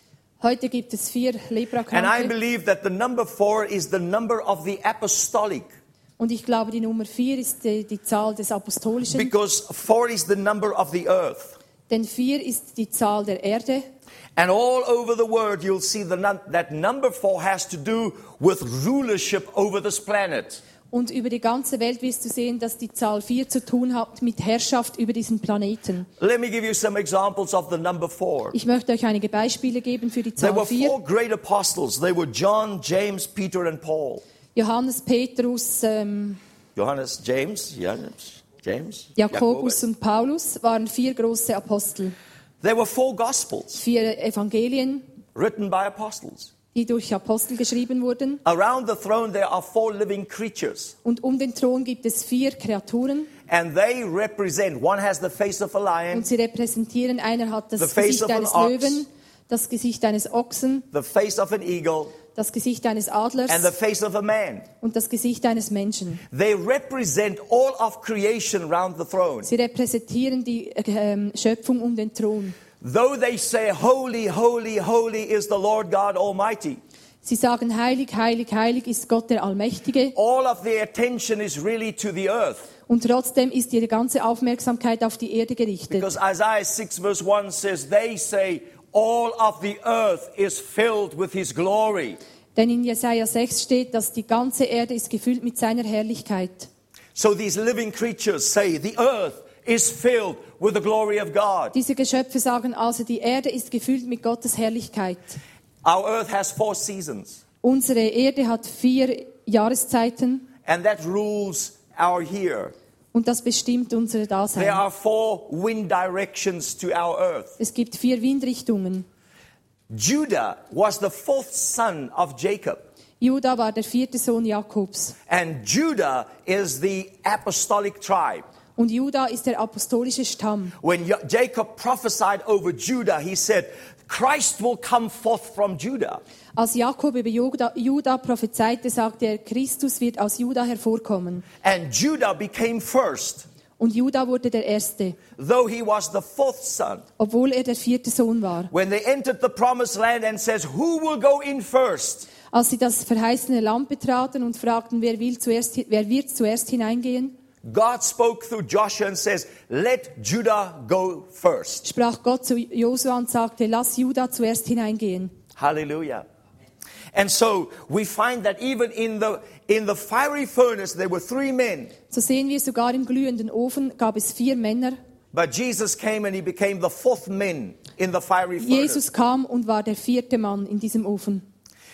Heute gibt es vier And I Leprakranke. believe that the number four is the number of the apostolic Und ich glaube, die Nummer vier ist die, die Zahl des Apostolischen. because four is the number of the earth. Denn vier ist die Zahl der Erde. And all over the world, you'll see the that number four has to do with rulership over this planet. Und über die ganze Welt wirst du sehen, dass die Zahl 4 zu tun hat mit Herrschaft über diesen Planeten. Let me give you some examples of the number four. Ich möchte euch einige Beispiele geben für die There Zahl were 4. four great apostles. They were John, James, Peter, and Paul. Johannes, Petrus, ähm, Johannes, James, James, James, Jakobus und Paulus waren vier große Apostel. There were four gospels Vier Evangelien, written by apostles. die durch Apostel geschrieben wurden. Around the throne there are four living creatures, Und um den Thron gibt es vier Kreaturen. and they represent. One has the face of a lion, Und sie repräsentieren, einer hat das Gesicht eines ox. Löwen, das Gesicht eines Ochsen, the face of an eagle, das Gesicht eines Adlers and the face of a man. und das Gesicht eines Menschen. They represent all of creation round the throne. Sie repräsentieren die äh, ähm, Schöpfung um den Thron. Though they say, Holy, holy, holy is the Lord God Almighty, Sie sagen, heilig, heilig, heilig ist Gott der Allmächtige. all of their attention is really to the earth. Und trotzdem ist ihre ganze Aufmerksamkeit auf die Erde gerichtet. Because Isaiah 6 verse 1 says, They say, All of the earth is filled with his glory. Denn in Jesaja 6 steht, dass die ganze Erde ist gefüllt mit seiner Herrlichkeit. So these living creatures say, The earth is filled with the glory of God. Diese Geschöpfe sagen also, die Erde ist gefüllt mit Gottes Herrlichkeit. Our earth has four seasons, Unsere Erde hat vier Jahreszeiten and that rules our year. Und das bestimmt unsere There Dasein. are four wind directions to our earth. Es gibt vier Windrichtungen. Judah was the fourth son of Jacob. Juda war der vierte Sohn Jakobs. And Judah is the apostolic tribe. Und Juda ist der apostolische Stamm. When Jacob prophesied over Judah, he said, Christ will come forth from Judah. Als Jakob über Juda, Juda prophezeite, sagte er, Christus wird aus Juda hervorkommen. And Judah became first, Und Juda wurde der Erste, though he was the fourth son. obwohl er der vierte Sohn war. When they entered the promised land and says, Who will go in first? Als sie das verheißene Land betraten und fragten, wer, will zuerst, wer wird zuerst hineingehen, God spoke through Joshua and says, Let Judah go first. sprach Gott zu Josua und sagte, lass Juda zuerst hineingehen. Hallelujah. And so we find that even in the in the fiery furnace there were three men, So sehen wir sogar im glühenden Ofen gab es vier Männer. but Jesus came and he became the fourth man in the fiery furnace. Jesus kam und war der vierte Mann in diesem Ofen.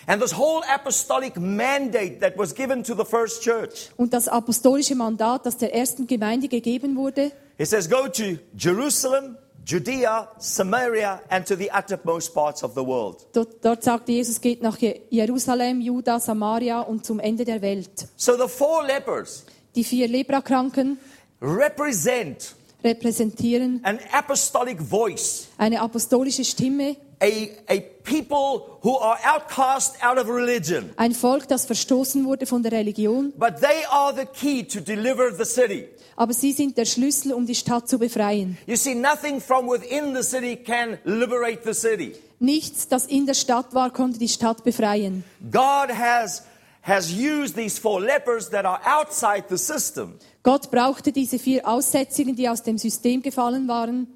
And this whole apostolic mandate that was given to the first church. Und das apostolische Mandat, das der ersten Gemeinde gegeben wurde, It says, Go to Jerusalem, Judea, Samaria, and to the uttermost parts of the world. dort, dort sagte Jesus, geht nach Jerusalem, Juda, Samaria und zum Ende der Welt. So the four lepers Die vier Leprakranken represent repräsentieren an apostolic voice, eine apostolische Stimme, a, a people who are outcast out of religion. ein Volk, das verstoßen wurde von der Religion, But they are the key to deliver the city. aber sie sind der Schlüssel, um die Stadt zu befreien. You see, nothing from within the city can liberate the city. Nichts, das in der Stadt war, konnte die Stadt befreien. God has, has used these four lepers that are outside the system. Gott brauchte diese vier Aussätzigen, die aus dem System gefallen waren.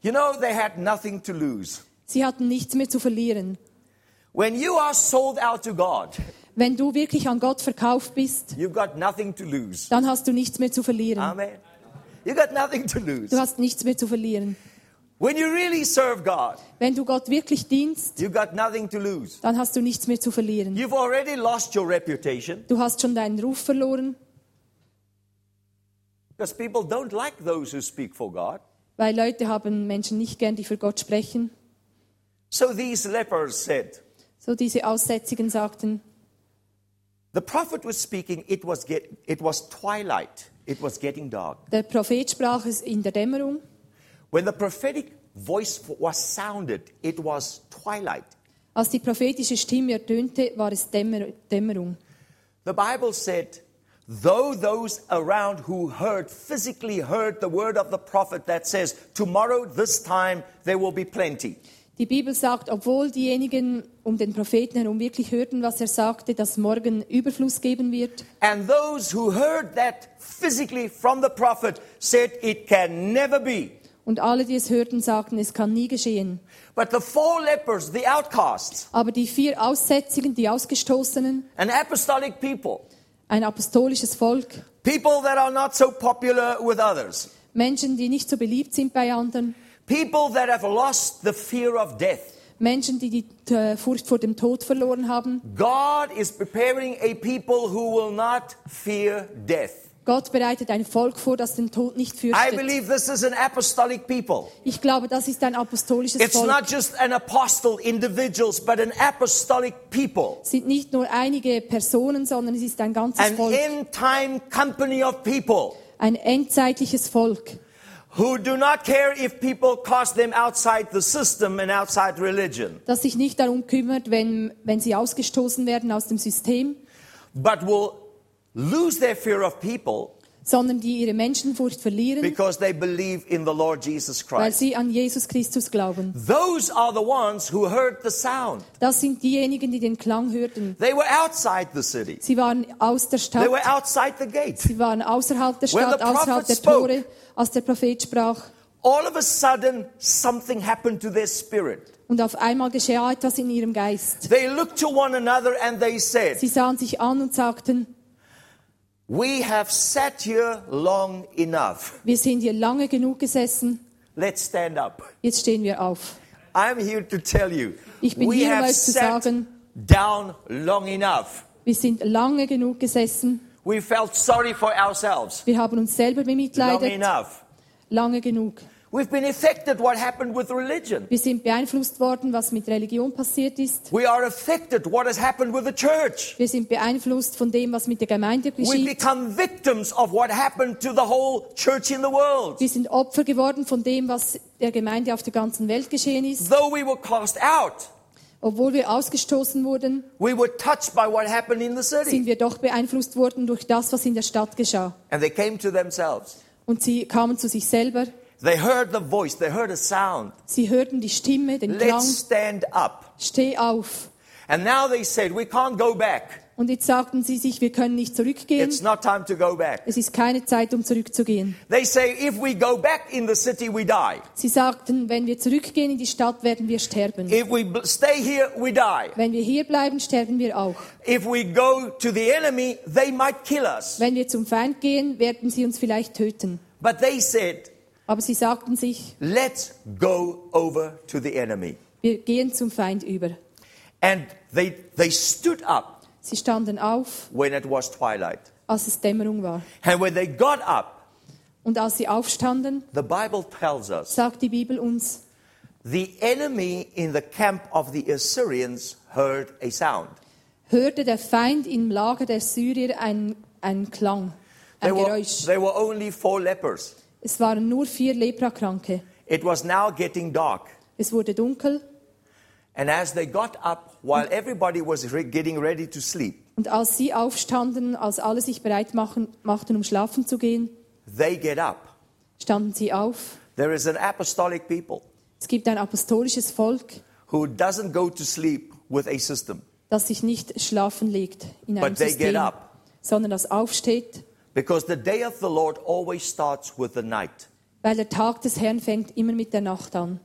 You know, Sie hatten nichts mehr zu verlieren. When you are sold out to God, Wenn du wirklich an Gott verkauft bist, you've got nothing to lose. dann hast du nichts mehr zu verlieren. Amen. You got nothing to lose. Du hast nichts mehr zu verlieren. When you really serve God, Wenn du Gott wirklich dienst, you've got nothing to lose. dann hast du nichts mehr zu verlieren. You've already lost your reputation Du hast schon deinen Ruf verloren, because people don't like those who speak for God. weil Leute haben Menschen nicht gern, die für Gott sprechen. So these lepers said, So diese Aussätzigen sagten, The prophet was speaking, it was, get, it was twilight, it was getting dark. der Prophet sprach es in der Dämmerung. When the prophetic voice was sounded, it was twilight. Als die prophetische Stimme ertönte, war es Dämmer Dämmerung. The Bible said, though those around who heard, physically heard the word of the prophet that says, Tomorrow, this time, there will be plenty. Die Bibel sagt, obwohl diejenigen um den Propheten herum wirklich hörten, was er sagte, dass morgen Überfluss geben wird, And those who heard that physically from the prophet said, It can never be. und alle, die es hörten, sagten, es kann nie geschehen. But the four lepers, the outcasts, Aber die vier Aussätzigen, die Ausgestoßenen, an apostolic people, Ein apostolisches Volk. People that are not so popular with others. Menschen, die nicht so beliebt sind bei anderen. People that have lost the fear of death. Menschen, die die äh, Furcht vor dem Tod verloren haben. God is preparing a people who will not fear death. Gott bereitet ein Volk vor, das den Tod nicht I fürchtet. believe this is an apostolic people. Ich glaube, das ist ein apostolisches It's Volk. not just an apostle, individuals, but an apostolic people. Es sind nicht nur einige Personen, sondern es ist ein ganzes An Volk. company of people Ein endzeitliches Volk, who do not care if people cast them outside the system and outside religion, das sich nicht darum kümmert, wenn, wenn sie ausgestoßen werden aus dem System, but will lose their fear of people sondern die ihre Menschenfurcht verlieren, because they believe in the Lord Jesus weil Christ. sie an Jesus Christus glauben. Those are the ones who heard the sound. Das sind diejenigen, die den Klang hörten. They were outside the city. Sie waren aus der They Stadt, were outside the gate. sie waren außerhalb der Stadt, außerhalb der spoke. Tore, als der Prophet sprach. All of a sudden, something happened to their spirit. Und auf einmal geschah etwas in ihrem Geist. They looked to one another and they said, Sie sahen sich an und sagten, We have sat here long enough. wir sind hier lange genug gesessen, Let's stand up. jetzt stehen wir auf. I'm here to tell you, Ich bin we hier, um euch zu sagen- down long enough. Wir sind lange genug gesessen, We felt sorry for ourselves. wir haben uns selber Long bemitleidet, enough. lange genug. We've been affected what happened with religion. Wir sind beeinflusst worden, was mit Religion passiert ist. We are affected what has happened with the church. Wir sind beeinflusst von dem, was mit der Gemeinde We geschieht. become victims of what happened to the whole church in the world. Wir sind Opfer geworden von dem, was der Gemeinde auf der ganzen Welt geschehen ist. Though we were cast out, Obwohl wir ausgestoßen wurden, we were touched by what happened in the city. sind wir doch beeinflusst worden durch das, was in der Stadt geschah. And they came to themselves. Und sie kamen zu sich selber. They heard the voice, they heard a sound. Sie hörten die Stimme, den Klang. Let's stand up. Steh auf. And now they said, We can't go back. Und jetzt sagten sie sich, wir können nicht zurückgehen. It's not time to go back. Es ist keine Zeit, um zurückzugehen. They say, If we go back in the city, we die. Sie sagten, wenn wir zurückgehen in die Stadt, werden wir sterben. If we stay here, we die. Wenn wir hier bleiben, sterben wir auch. If we go to the enemy, they might kill us. Wenn wir zum Feind gehen, werden sie uns vielleicht töten. But they said, Aber sie sagten sich, Let's go over to the enemy. wir gehen zum Feind über. And they, they stood up Sie standen auf, when it was twilight. als es Dämmerung war. And when they got up, Und als sie aufstanden, the Bible tells us sagt die Bibel uns, the enemy in the camp of the Assyrians heard a sound. hörte der Feind im Lager der Syrier einen, einen Klang, There ein were, Geräusch. there were only four lepers. Es waren nur vier Leprakranke. It was now getting dark. Es wurde dunkel And as they got up, while everybody was getting ready to sleep, und als sie aufstanden, als alle sich bereit machen, machten, um schlafen zu gehen, they get up. standen sie auf. There is an apostolic people Es gibt ein apostolisches Volk, who doesn't go to sleep with a system, das sich nicht schlafen legt in einem but they get System, up. sondern das aufsteht, Because the day of the Lord always starts with the night. weil der Tag des Herrn fängt immer mit der Nacht an.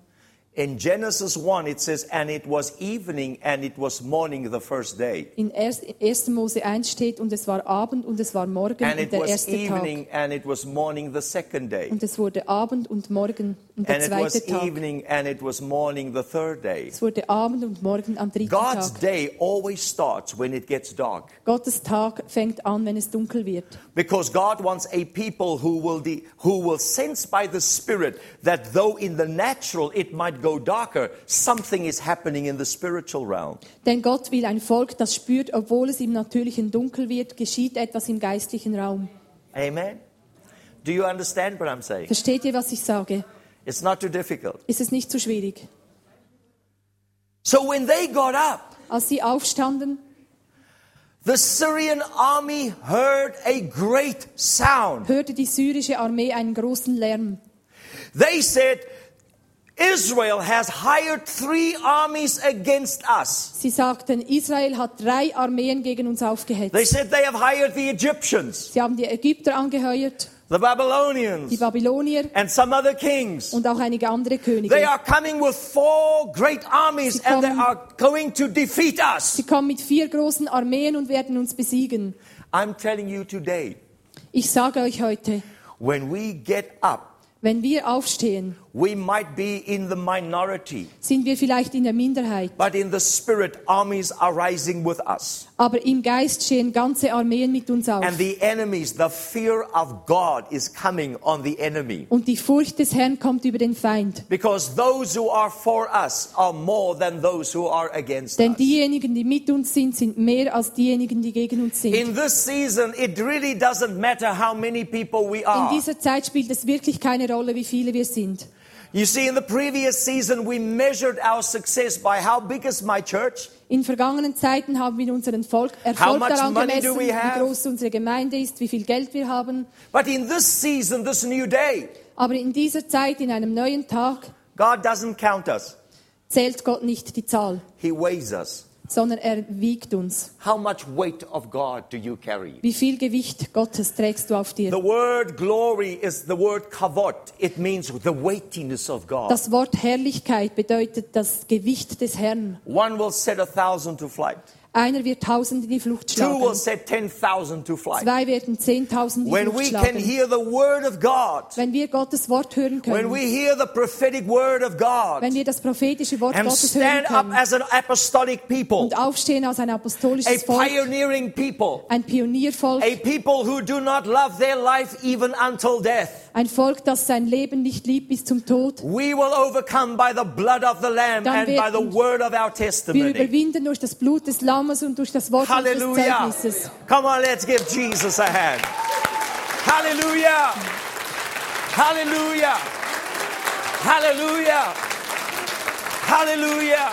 In Genesis 1, it says, And it was evening and it was morning the first day. In 1. Mose 1 steht, und es war Abend und es war Morgen And und it der was erste evening Tag. and it was morning the second day. Und es wurde Abend und Morgen und der And it was Tag. evening and it was morning the third day. Es wurde Abend und Morgen am dritten God's Tag. day always starts when it gets dark. Gottes Tag fängt an, wenn es dunkel wird. Because God wants a people who will, de- who will sense by the Spirit that though in the natural it might go darker, something is happening in the spiritual realm. Denn Gott will ein Volk, das spürt, obwohl es im Natürlichen dunkel wird, geschieht etwas im geistlichen Raum. Amen? Do you understand what I'm saying? Versteht ihr, was ich sage? It's not too difficult. Ist es nicht zu schwierig? So when they got up, Als sie aufstanden, the Syrian army heard a great sound. hörte die syrische Armee einen großen Lärm. They said, Israel has hired three armies against us. Sie sagten, Israel hat drei Armeen gegen uns They aufgehetzt. said they have hired the Egyptians, Sie haben die Ägypter angeheuert, the die Babylonians, Babylonier and some other kings. und auch einige andere They Könige. are coming with four great armies Sie and they kommen- are going to defeat us. Sie kommen mit vier großen Armeen und werden uns besiegen. I'm telling you today, Ich sage euch heute, when we get up, wenn wir aufstehen, we might be in the minority, sind wir vielleicht in der Minderheit, but in the spirit, armies are rising with us. aber im Geist stehen ganze Armeen mit uns auf. And the enemies, the fear of God is coming on the enemy. Und die Furcht des Herrn kommt über den Feind. Because those who are for us are more than those who are against Denn us. diejenigen, die mit uns sind, sind mehr als diejenigen, die gegen uns sind. In this season, it really doesn't matter how many people we In are. dieser Zeit spielt es wirklich keine Rolle, wie viele wir sind. You see, in the previous season, we measured our success by how big is my church? In vergangenen Zeiten haben wir unseren Volk, Erfolg much daran gemessen, wie groß unsere Gemeinde ist, wie viel Geld wir haben. But in this season, this new day, Aber in dieser Zeit, in einem neuen Tag, God doesn't count us, zählt Gott nicht die Zahl, He weighs us. Sondern er wiegt uns. How much weight of God do you carry? Wie viel Gewicht Gottes trägst du auf dir? The word glory is the word kavod. It means the weightiness of God. Das Wort Herrlichkeit bedeutet das Gewicht des Herrn. One will set a thousand to flight. Einer wird tausend in die Flucht Two will set 10,000 to flight. Zwei werden zehntausend in die When we can hear the word of God, Wenn wir Gottes Wort hören when we hear the prophetic word of God, wenn wir das prophetische Wort and Gottes hören stand up as an apostolic people, und aufstehen als ein a apostolisches Volk, pioneering people, ein Pioniervolk, a people who do not love their life even until death. Ein Volk, das sein Leben nicht liebt bis zum Tod. We will overcome by the blood of the Lamb Dann and by the werden word of our Wir testimony. überwinden durch das Blut des Lammes und durch das Wort unseres Hallelujah. Zeugnisses. Come on, let's give Jesus a hand. Hallelujah. Hallelujah. Hallelujah. Hallelujah.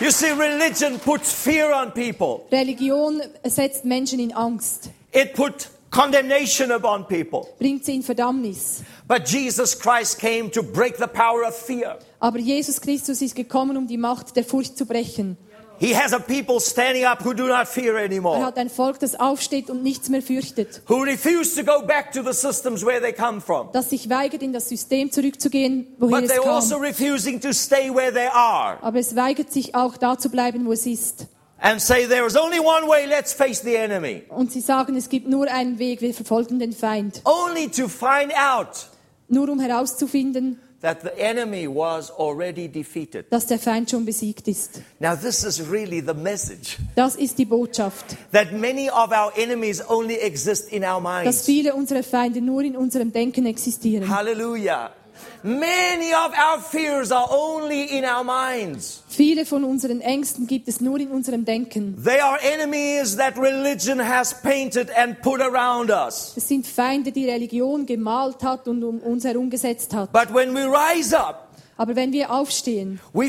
You see, religion puts fear on people. Religion setzt Menschen in Angst, It put condemnation upon people. bringt sie in Verdammnis. But Jesus Christ came to break the power of fear. Aber Jesus Christus ist gekommen, um die Macht der Furcht zu brechen. He has a people standing up who do not fear Er anymore, hat ein Volk, das aufsteht und nichts mehr fürchtet, who refuse to go back to the systems where they come from. das sich weigert, in das System zurückzugehen, woher But es they're also kam. refusing to stay where they are Aber es weigert sich auch, da zu bleiben, wo es ist. And say, There is only one way, let's face the enemy. Und sie sagen, es gibt nur einen Weg, wir verfolgen den Feind. Only to find out Nur um herauszufinden, that the enemy was already defeated. dass der Feind schon besiegt ist. Now, this is really the message Das ist die Botschaft, that many of our enemies only exist in our dass minds. viele unserer Feinde nur in unserem Denken existieren. Hallelujah. Many of our fears are only in our minds. Viele von unseren Ängsten gibt es nur in unserem Denken. They are enemies that religion has painted and put around us. Es sind Feinde, die Religion gemalt hat und um uns herum gesetzt hat. But when we rise up, Aber wenn wir aufstehen, dann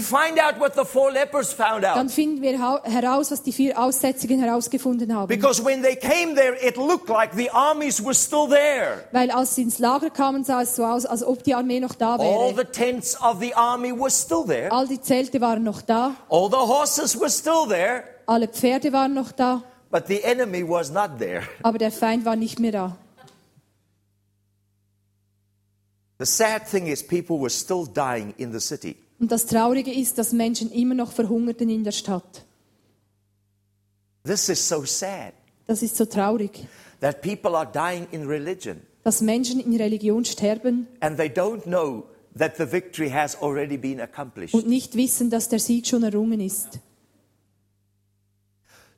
finden wir heraus, was die vier Aussätzigen herausgefunden haben. Because when they came there, it looked like the armies were still there. Weil als sie ins Lager kamen, sah es so aus, als ob die Armee noch da All wäre. the tents of the army were still there. All die Zelte waren noch da, All the horses were still there. alle Pferde waren noch da, But the enemy was not there. aber der Feind war nicht mehr da. The sad thing is, people were still dying in the city. Und das Traurige ist, dass Menschen immer noch verhungerten in der Stadt. This is so sad Das ist so traurig, that people are dying in religion dass Menschen in Religion sterben and they don't know that the victory has already been accomplished. und nicht wissen, dass der Sieg schon errungen ist.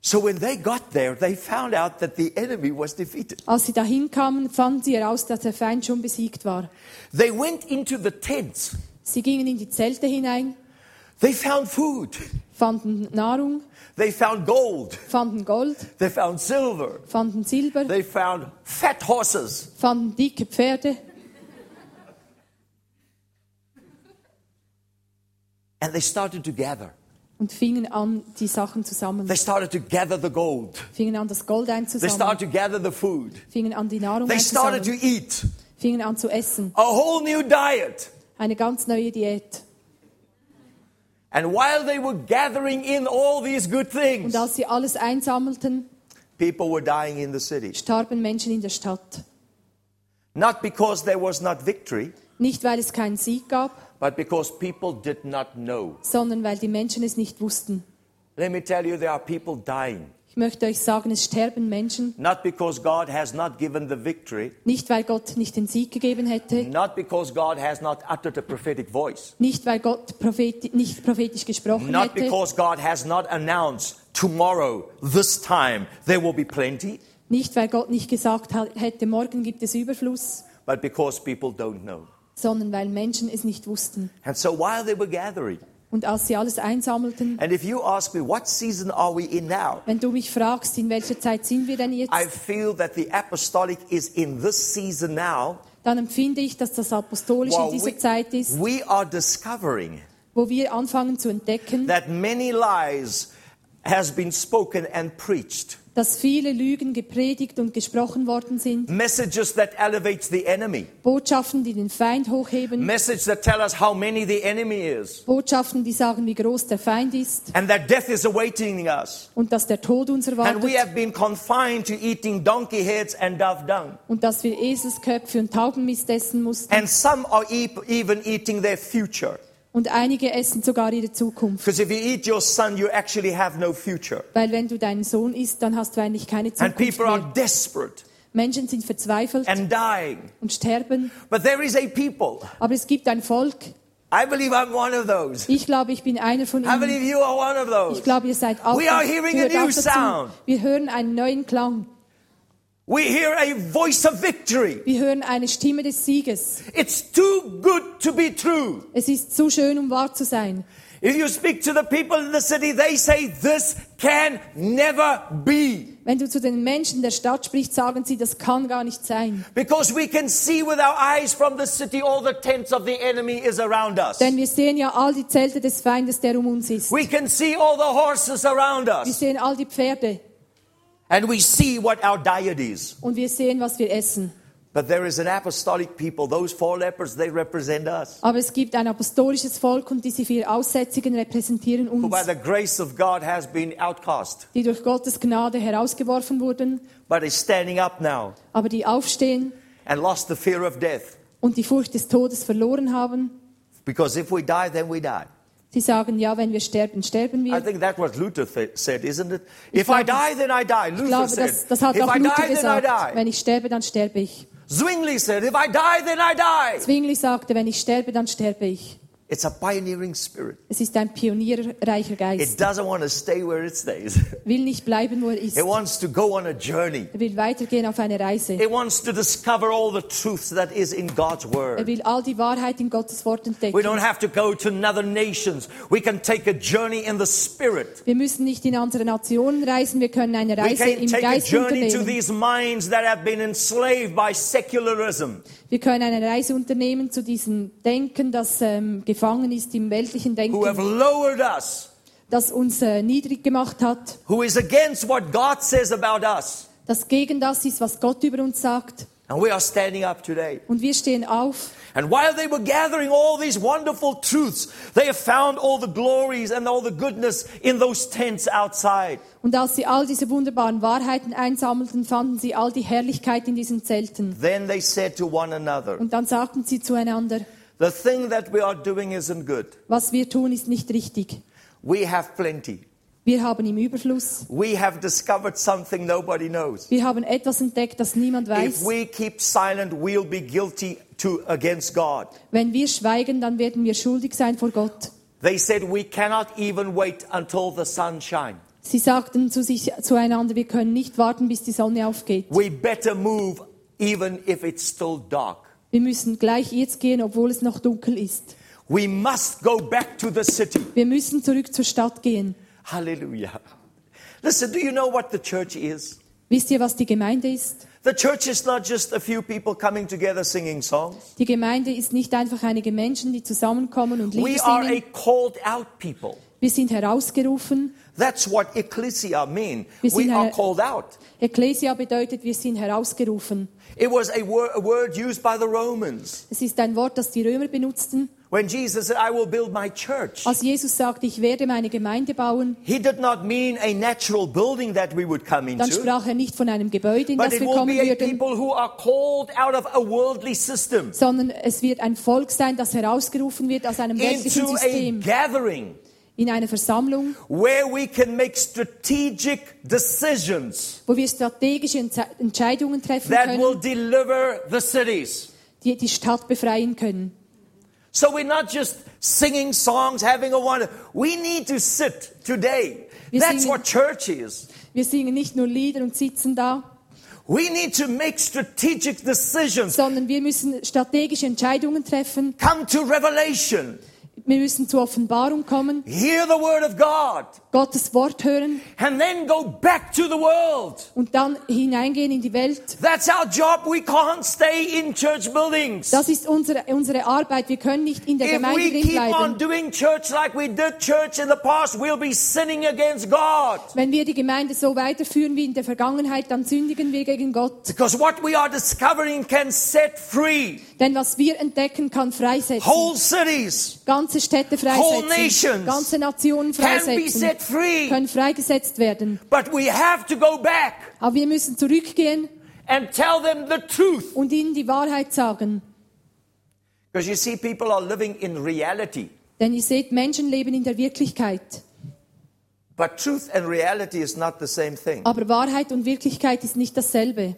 So when they got there, they found out that the enemy was defeated. Als sie dahin kamen, fanden sie heraus, dass der Feind schon besiegt war. They went into the tents. Sie gingen in die Zelte hinein, They found food. fanden Nahrung, They found gold. fanden Gold, They found silver. fanden Silber, They found fat horses. fanden dicke Pferde And they started to gather. Und fingen an, die Sachen zusammen, They started to gather the gold. fingen an, das Gold They einzusammeln, started to gather the food. fingen an, die Nahrung They started to eat. fingen an zu essen. A whole new diet. Eine ganz neue Diät. And while they were gathering in all these good Und things, als sie alles einsammelten, people were dying in the city. starben Menschen in der Stadt. Not because there was not victory, Nicht, weil es keinen Sieg gab, but because people did not know. sondern weil die Menschen es nicht wussten. Let me tell you, there are people dying. Ich möchte euch sagen, es sterben Menschen, not because God has not given the victory, nicht weil Gott nicht den Sieg gegeben hätte, not because God has not uttered a prophetic voice, nicht weil Gott propheti nicht prophetisch gesprochen not hätte, because God has not announced tomorrow, this time, there will be plenty, nicht weil Gott nicht gesagt hätte, morgen gibt es Überfluss, but because people don't know. Sondern weil Menschen es nicht wussten. And so while they were gathering, Und als sie alles einsammelten, and if you ask me, what season are we in now? wenn du mich fragst, in welcher Zeit sind wir denn jetzt, I feel that the apostolic is in this season now. dann empfinde ich, dass das apostolisch in dieser Zeit ist, we are discovering wo wir anfangen zu entdecken, that many lies has been spoken and preached. Dass viele Lügen gepredigt und gesprochen worden sind, Messages that elevate the enemy. Botschaften, die den Feind hochheben, Messages that tell us how many the enemy is. Botschaften, die sagen, wie groß der Feind ist And that death is awaiting us. und dass der Tod uns And we erwartet have been confined to eating donkey heads and dove dung. und dass wir Eselsköpfe und Taubenmist essen mussten And some are e- even eating their future. Und einige essen sogar ihre Zukunft. Because if you eat your son, you actually have no future. Weil wenn du deinen Sohn isst, dann hast du eigentlich keine And Zukunft people are mehr. desperate Menschen sind verzweifelt and dying. und sterben, But there is a people. aber es gibt ein Volk. I believe I'm one of those. Ich glaube, ich bin einer von I ihnen. believe you are one of Ich those. glaube, ihr seid auch, We are hearing a new sound. Wir hören einen neuen Klang. We hear a voice of victory. Wir hören eine Stimme des Sieges. It's too good to be true. Es ist zu schön, um wahr zu sein. If you speak to the people in the city, they say this can never be. Wenn du zu den Menschen der Stadt sprichst, sagen sie, das kann gar nicht sein. Because we can see with our eyes from the city all the tents of the enemy is around us. Denn wir sehen ja all die Zelte des Feindes, der um uns ist. We can see all the horses around Wir us. sehen all die Pferde And we see what our diet is. und wir sehen, was wir essen. But there is an apostolic people. Those four lepers, they represent us. Aber es gibt ein apostolisches Volk und diese vier Aussätzigen repräsentieren Who uns, by the grace of God has been outcast. die durch Gottes Gnade herausgeworfen wurden, But is standing up now aber die aufstehen and lost the fear of death. und die Furcht des Todes verloren haben. Because if we die, then we die. Sie sagen, ja, wenn wir sterben, sterben I wir. think that's what Luther th- said, isn't it? If glaube, I die, then I die. Ich Luther glaube, said, das, das hat if auch I Luther die, then I gesagt. die. Wenn ich sterbe, dann sterbe ich. Zwingli said, if I die, then I die. Zwingli sagte, wenn ich sterbe, dann sterbe ich. It's a pioneering spirit. Es ist ein pionierreicher It Geist. doesn't want to stay where it stays. Will nicht bleiben, wo er ist. It wants to go on a journey. Er will weitergehen auf eine Reise. It wants to discover all the truths that is in God's Er word. will all die Wahrheit in Gottes Wort We entdecken. don't have to go to other nations. We can take a journey in the spirit. Wir müssen nicht in andere Nationen reisen, wir können eine We Reise can im take a Geist journey to unternehmen. these minds that have been enslaved by secularism. Wir können eine Reise unternehmen zu diesem Denken, das ähm, gefangen ist im weltlichen who have Denken, lowered us, das uns äh, niedrig gemacht hat, who is against what God says about us. das gegen das ist, was Gott über uns sagt. And we are standing up today. Und wir stehen auf. And while they were gathering all these wonderful truths, they have found all the glories and all the goodness in those tents outside. Und als sie all diese wunderbaren Wahrheiten einsammelten, fanden sie all die Herrlichkeit in diesen Zelten. Then they said to one another, Und dann sagten sie zueinander, The thing that we are doing isn't good. was wir tun, ist nicht richtig. We have plenty. Wir haben im Überfluss. We have discovered something nobody knows. Wir haben etwas entdeckt, das niemand If weiß. we keep silent, we'll be guilty to against God. Wenn wir schweigen, dann werden wir schuldig sein vor Gott. They said we cannot even wait until the sun shines. Sie sagten zu sich, zueinander, wir können nicht warten, bis die Sonne aufgeht. We better move even if it's still dark. Wir müssen gleich jetzt gehen, obwohl es noch dunkel ist. We must go back to the city. Wir müssen zurück zur Stadt gehen. Hallelujah. Listen, do you know what the church is? Wisst ihr, was die Gemeinde ist? The church is not just a few people coming together singing songs. Die Gemeinde ist nicht einfach einige Menschen, die zusammenkommen und We Lieder are a called out people. Wir sind herausgerufen. That's what ecclesia mean. We are called out. Ecclesia bedeutet, wir sind herausgerufen. It was a, wor- a word used by the Romans. Es ist ein Wort, das die Römer benutzten. When Jesus said, I will build my church, Als Jesus sagte, ich werde meine Gemeinde bauen, he did not mean a natural building that we would come dann into, sprach er nicht von einem Gebäude, in but das it wir will kommen be a würden, people who are called out of a worldly system sondern es wird ein Volk sein, das herausgerufen wird aus einem weltlichen into a System, gathering in einer Versammlung, where we can make strategic decisions wo wir strategische Entze- Entscheidungen treffen that will können, deliver the cities. die die Stadt befreien können. So we're not just singing songs, having a wonder. We need to sit today. Wir That's singen- what church is. Wir singen nicht nur Lieder und sitzen da, We need to make strategic decisions. sondern wir müssen strategische Entscheidungen treffen. Come to revelation. Wir müssen zur Offenbarung kommen, Hear the word of God. Gottes Wort hören And then go back to the world. und dann hineingehen in die Welt. That's our job. We can't stay in church buildings. Das ist unsere, unsere Arbeit. Wir können nicht in der If Gemeinde we drin keep on bleiben. doing church like we did church in the past, we'll be sinning against God. Wenn wir die Gemeinde so weiterführen wie in der Vergangenheit, dann sündigen wir gegen Gott. Because what we are discovering can set free Denn was wir entdecken, kann freisetzen. whole cities, Ganze Städte freisetzen. Ganze Nationen freisetzen. Können freigesetzt werden. But we have to go back Aber wir müssen zurückgehen and tell them the truth. und ihnen die Wahrheit sagen. Because you see, people are living in reality. Denn ihr seht, Menschen leben in der Wirklichkeit. But truth and reality is not the same thing. Aber Wahrheit und Wirklichkeit ist nicht dasselbe.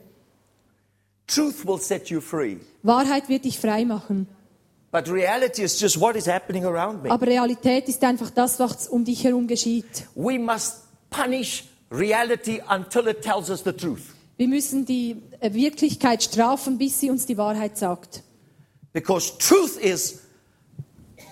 Truth will set you free. Wahrheit wird dich frei machen. Aber Realität ist einfach das, was um dich herum geschieht. We must punish reality until it tells us the truth. Wir müssen die äh, Wirklichkeit strafen, bis sie uns die Wahrheit sagt. Because truth is,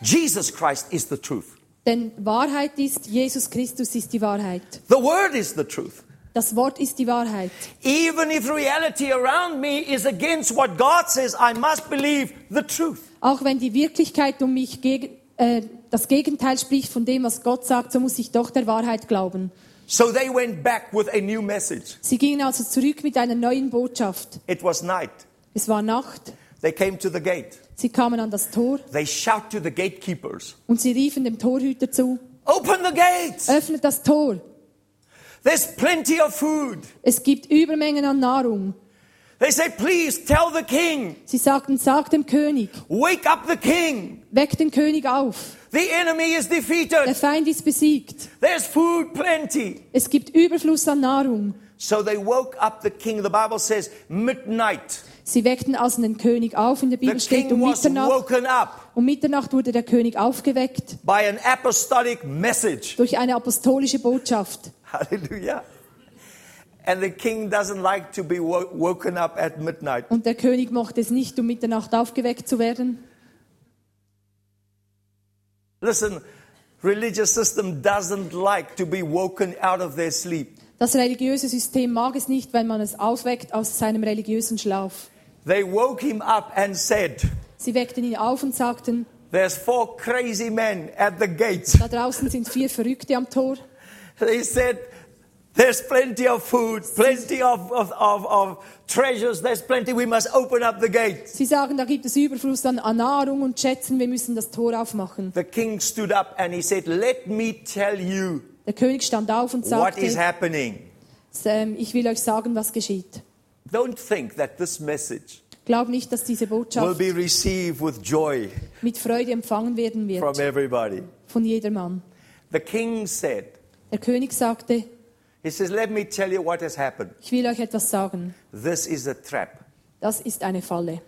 Jesus Christ is the truth. Denn Wahrheit ist, Jesus Christus ist die Wahrheit. The Word is the truth. Das Wort ist die Wahrheit. Even if reality around me is against what God says, I must believe the truth. Auch wenn die Wirklichkeit um mich gegen, äh, das Gegenteil spricht von dem, was Gott sagt, so muss ich doch der Wahrheit glauben. So they went back with a new message. Sie gingen also zurück mit einer neuen Botschaft. It was night. Es war Nacht. They came to the gate. Sie kamen an das Tor They shout to the gatekeepers, und sie riefen dem Torhüter zu, Open the gates! öffnet das Tor. There's plenty of food. Es gibt Übermengen an Nahrung. They say, Please tell the king, Sie sagten, sag dem König, wake up the king. weck den König auf. The enemy is Der defeated. Feind ist besiegt. There's food plenty. Es gibt Überfluss an Nahrung. So they woke up the king. The Bible says midnight. Sie weckten also den König auf. In der The Bibel steht king um was Mitternacht. woken up Um Mitternacht wurde der König aufgeweckt by an apostolic message. durch eine apostolische Botschaft. Hallelujah. Und der König mochte es nicht, um Mitternacht aufgeweckt zu werden. Listen, religious system doesn't like to be woken out of their sleep. Das religiöse System mag es nicht, wenn man es aufweckt aus seinem religiösen Schlaf. They woke him up and said, Sie weckten ihn auf und sagten, There's four crazy men at the gates. da draußen sind vier Verrückte am Tor. They said, There's plenty of food, plenty of, of, of, of treasures, there's plenty. We must open up the gates. Sie sagen, da gibt es Überfluss an, an Nahrung und Schätzen, wir müssen das Tor aufmachen. The king stood up and he said, Let me tell you Der König stand auf und what is sagte, happening. ähm, ich will euch sagen, was geschieht. Don't think that this message Glaub nicht, dass diese will Botschaft be received with joy mit Freude empfangen werden from wird everybody. von jedermann. The king said, Der König sagte, He says, Let me tell you what has happened. ich will euch etwas sagen. This is a trap. Das ist eine Falle.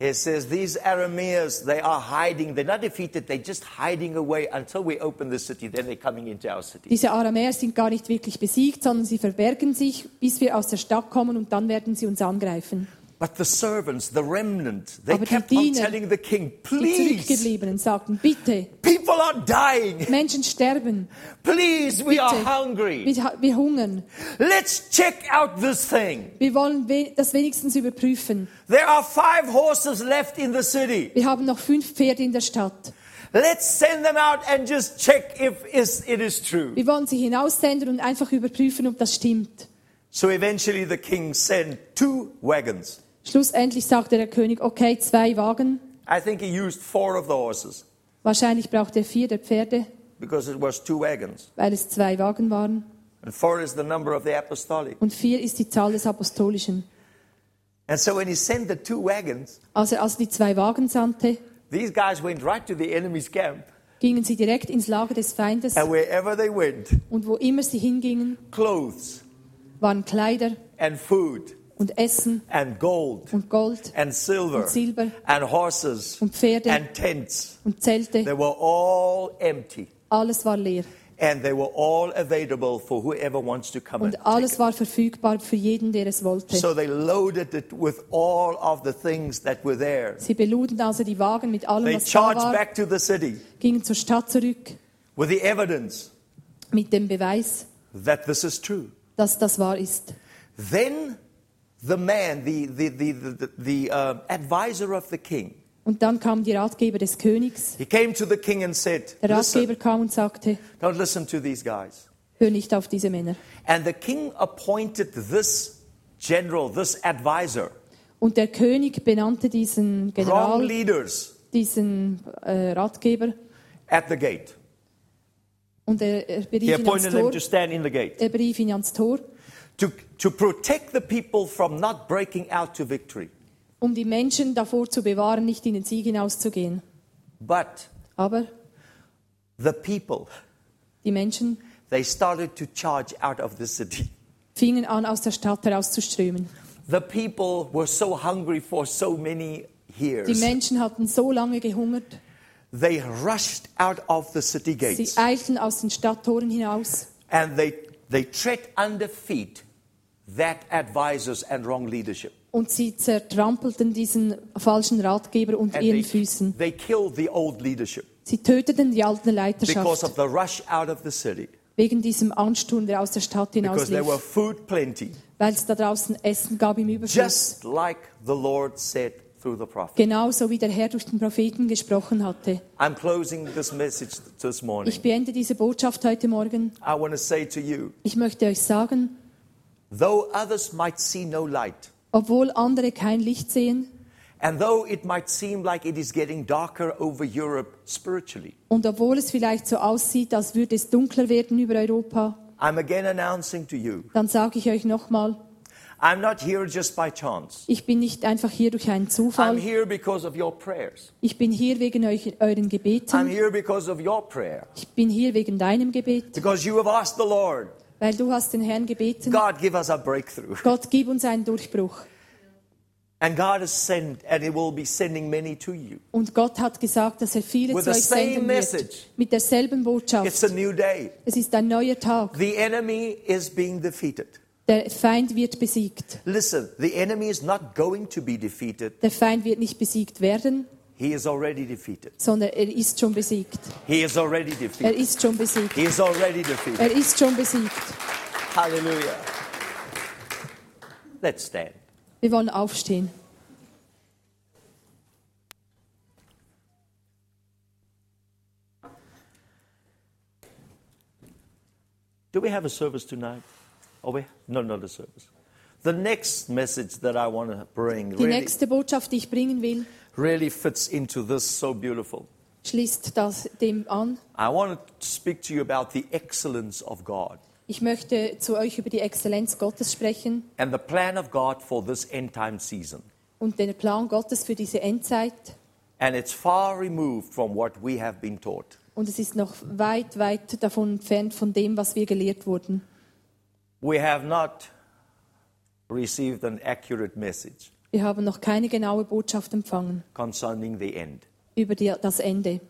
He says, These Arameans, they are hiding. They're not defeated, they're just hiding away until we open the city. Then they're coming into our city. Diese Aramäer sind gar nicht wirklich besiegt, sondern sie verbergen sich, bis wir aus der Stadt kommen und dann werden sie uns angreifen. But the servants, the remnant, they Aber die kept on Diener, telling the king, Die Please, Zurückgebliebenen sagten, bitte, people are dying. Menschen sterben, Please, we are Bitte. hungry. wir, wir hungern. Let's check out this thing. Wir wollen das wenigstens überprüfen. There are five horses left in the city. Wir haben noch fünf Pferde in der Stadt. Let's send them out and just check if it is true. Wir wollen sie hinaussenden und einfach überprüfen, ob das stimmt. So eventually the king sent two wagons. Schlussendlich sagte der König, okay, zwei Wagen. I think he used four of the horses Wahrscheinlich brauchte er vier der Pferde, because it was two wagons. weil es zwei Wagen waren. And four is the number of the apostolic. Und vier ist die Zahl des Apostolischen. And so when he sent the two wagons, Als er also die zwei Wagen sandte, these guys went right to the enemy's camp. gingen sie direkt ins Lager des Feindes And wherever they went, und wo immer sie hingingen, clothes waren Kleider and food und Essen and gold und Gold and silver und Silber and horses und Pferde and tents. und Zelte. They were all empty. Alles war leer And they were all available for whoever wants to come und alles war verfügbar für jeden, der es wollte. So they loaded it with all of the things that were there. Sie beluden also die Wagen mit allem, They was da charged war, back to the city gingen zur Stadt zurück with the evidence mit dem Beweis, that this is true. dass das wahr ist. Then the man, the, the, the, the, the uh, advisor of the king, Und dann kam die Ratgeber des Königs. he came to the king and said, Der Ratgeber kam und sagte, don't listen to these guys. hör nicht auf diese Männer. And the king appointed this general, this advisor, Und der König benannte diesen General, leaders diesen äh, Ratgeber, at the gate. und er, er, He berief ihn ans Tor, to stand in the gate er berief ihn ans Tor, to, to protect the people from not breaking out to victory. um die Menschen davor zu bewahren, nicht in den Sieg hinauszugehen. But Aber the people, die Menschen they started to charge out of the city. fingen an, aus der Stadt herauszuströmen. The people were so hungry for so many years. Die. Menschen hatten so lange gehungert, They rushed out of the city gates. sie eilten aus den Stadttoren hinaus and they, they tread under feet that advisors and wrong leadership. und sie zertrampelten diesen falschen Ratgeber unter And ihren they, Füßen. they killed the old leadership Sie töteten die alte because Leiterschaft of the rush out of the city. wegen diesem Ansturm, der aus der Stadt Because there were hinauslief, food plenty, weil es da draußen Essen gab im Überfluss. just like the Lord said through the prophet. Genauso wie der Herr durch den Propheten gesprochen hatte. I'm closing this message this morning. Ich beende diese Botschaft heute Morgen. I want to say to you, Ich möchte euch sagen, though others might see no light, obwohl andere kein Licht sehen and though it might seem like it is getting darker over Europe spiritually, und obwohl es vielleicht so aussieht, als würde es dunkler werden über Europa, I'm again announcing to you, dann sage ich euch nochmal, I'm not here just by chance. ich bin nicht einfach hier durch einen I'm Zufall. here because of your prayers. Ich bin hier wegen euch, euren I'm Gebeten. here because of your prayer. Ich bin hier wegen deinem Gebet, Because you have asked the Lord, weil du hast den Herrn gebeten. God, give us a breakthrough. Gott, gib uns einen Durchbruch. And God has sent, and He will be sending many to you. Und Gott hat gesagt, dass er viele With zu euch senden wird. Mit derselben It's Botschaft. a new day. Es ist ein neuer Tag. The enemy is being defeated. Der Feind wird besiegt. Listen, the enemy is not going to be defeated. Der Feind wird nicht besiegt werden, He is already defeated. sondern er ist schon besiegt. He is already Er defeated. ist schon besiegt. He is already defeated. Er ist schon besiegt. Hallelujah. Let's stand. Wir wollen aufstehen. Do we have a service tonight? Oh, we no, not a service. The next message that I want to bring Die really, nächste Botschaft, die ich bringen will, really fits into this so beautiful. schließt das dem an. I want to speak to you about the excellence of God Ich möchte zu euch über die Exzellenz Gottes sprechen and the plan of God for this end time season. und den Plan Gottes für diese Endzeit. And it's far removed from what we have been taught. Und es ist noch weit, weit davon entfernt von dem, was wir gelehrt wurden. We have not received an accurate message Wir haben noch keine genaue Botschaft empfangen concerning the end. über die, das Ende.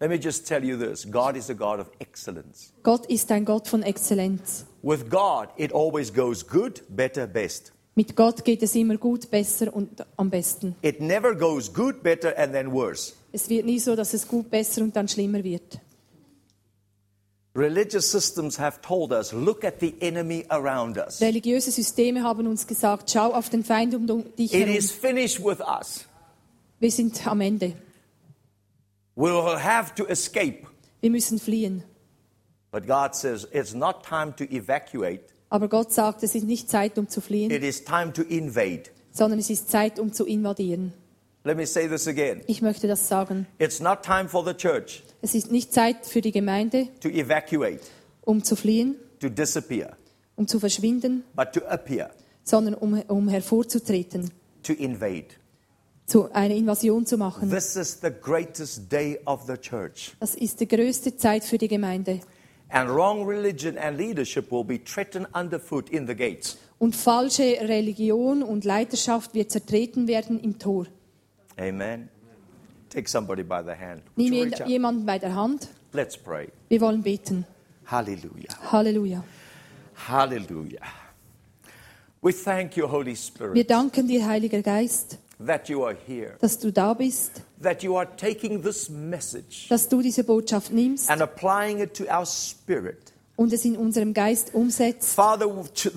Let me just tell you this God is a God of excellence. Gott ist ein Gott von Exzellenz. With God, it always goes good, better, best. Mit Gott geht es immer gut, besser und am besten. It never goes good, better, and then worse. Es wird nie so, dass es gut, besser und dann schlimmer wird. Religious systems have told us look at the enemy around us. Religiöse Systeme haben uns gesagt, schau auf den Feind um dich It herum. is finished with us. Wir sind am Ende. We'll have to escape. Wir müssen fliehen. But God says it's not time to evacuate, Aber Gott sagt, es ist nicht Zeit, um zu fliehen, it is time to invade. sondern es ist Zeit, um zu invadieren. Let me say this again. Ich möchte das sagen. It's not time for the church Es ist nicht Zeit für die Gemeinde, to evacuate, um zu fliehen, to disappear, um zu verschwinden, but to appear, sondern um, um hervorzutreten, to invade. zu einer Invasion zu machen. This is the greatest day of the church. Das ist die größte Zeit für die Gemeinde. And wrong religion and leadership will be trodden underfoot in the gates. Und falsche Religion und Leiterschaft wird zertreten werden im Tor. Amen. Take somebody by the hand. Nimm jemand- jemanden bei der Hand. Let's pray. Wir wollen beten. Hallelujah. Halleluja. Hallelujah. We thank you, Holy Spirit. Wir danken dir, Heiliger Geist, that you are here, dass du da bist, that you are taking this message dass du diese Botschaft nimmst and applying it to our spirit. und es in unserem Geist umsetzt. Father,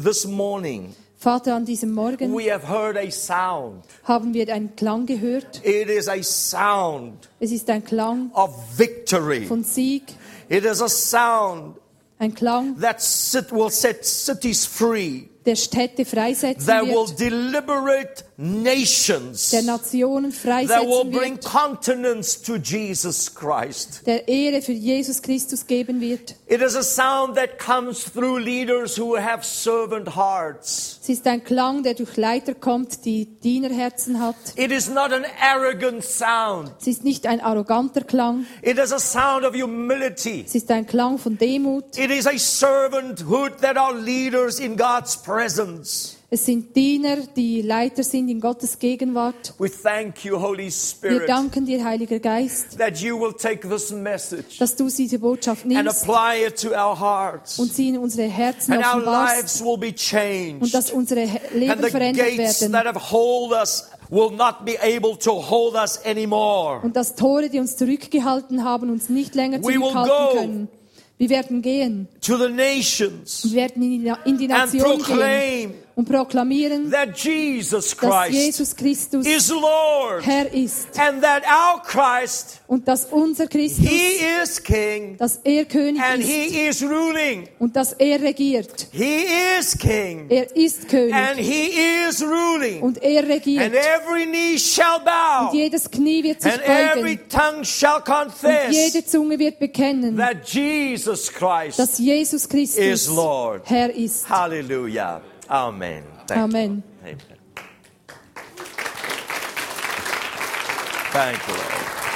this morning Vater, an diesem Morgen we have heard a sound. haben wir einen Klang gehört. It is a sound Es ist ein Klang of victory. von Sieg, It is a sound ein Klang, that sit, will set cities free, der Städte freisetzen that will wird, deliberate nations, der Nationen that will freisetzen bring wird, continents to Jesus Christ. der Ehre für Jesus Christus geben wird. It is a sound that comes through leaders who have servant hearts. Es ist ein Klang, der durch Leiter kommt, die Dienerherzen hat. It is not an arrogant sound. Es ist nicht ein arroganter Klang, It is a sound of humility. es ist ein Klang von Demut. It is a servanthood that are leaders in God's presence. Es sind Diener, die Leiter sind in Gottes Gegenwart. We thank you, Holy Wir Spirit, danken dir, Heiliger Geist, that you will take this message dass du diese Botschaft and nimmst apply it to our hearts. und sie in unsere Herzen And our lives will be changed. und dass unsere He- And Leben the verändert gates werden that have hold us will not be able to hold us anymore. und dass Tore, die uns zurückgehalten haben, uns nicht länger We zurückhalten können. Wir werden gehen, To the nations wir werden in die, in die and Nation gehen. proclaim und proklamieren, that Jesus dass Christ Jesus Christus is Lord Herr ist and that our Christ, und dass unser Christus, He is King dass er König and ist He is ruling. und dass er regiert. He is King Er ist König and He is ruling. und er And regiert. every knee shall bow Und jedes Knie wird sich and every beugen tongue shall und confess jede Zunge wird bekennen, that Jesus Christ dass Jesus is Christus Lord. Herr ist. Hallelujah. Amen. Thank Amen. you. Amen. Thank you, Lord.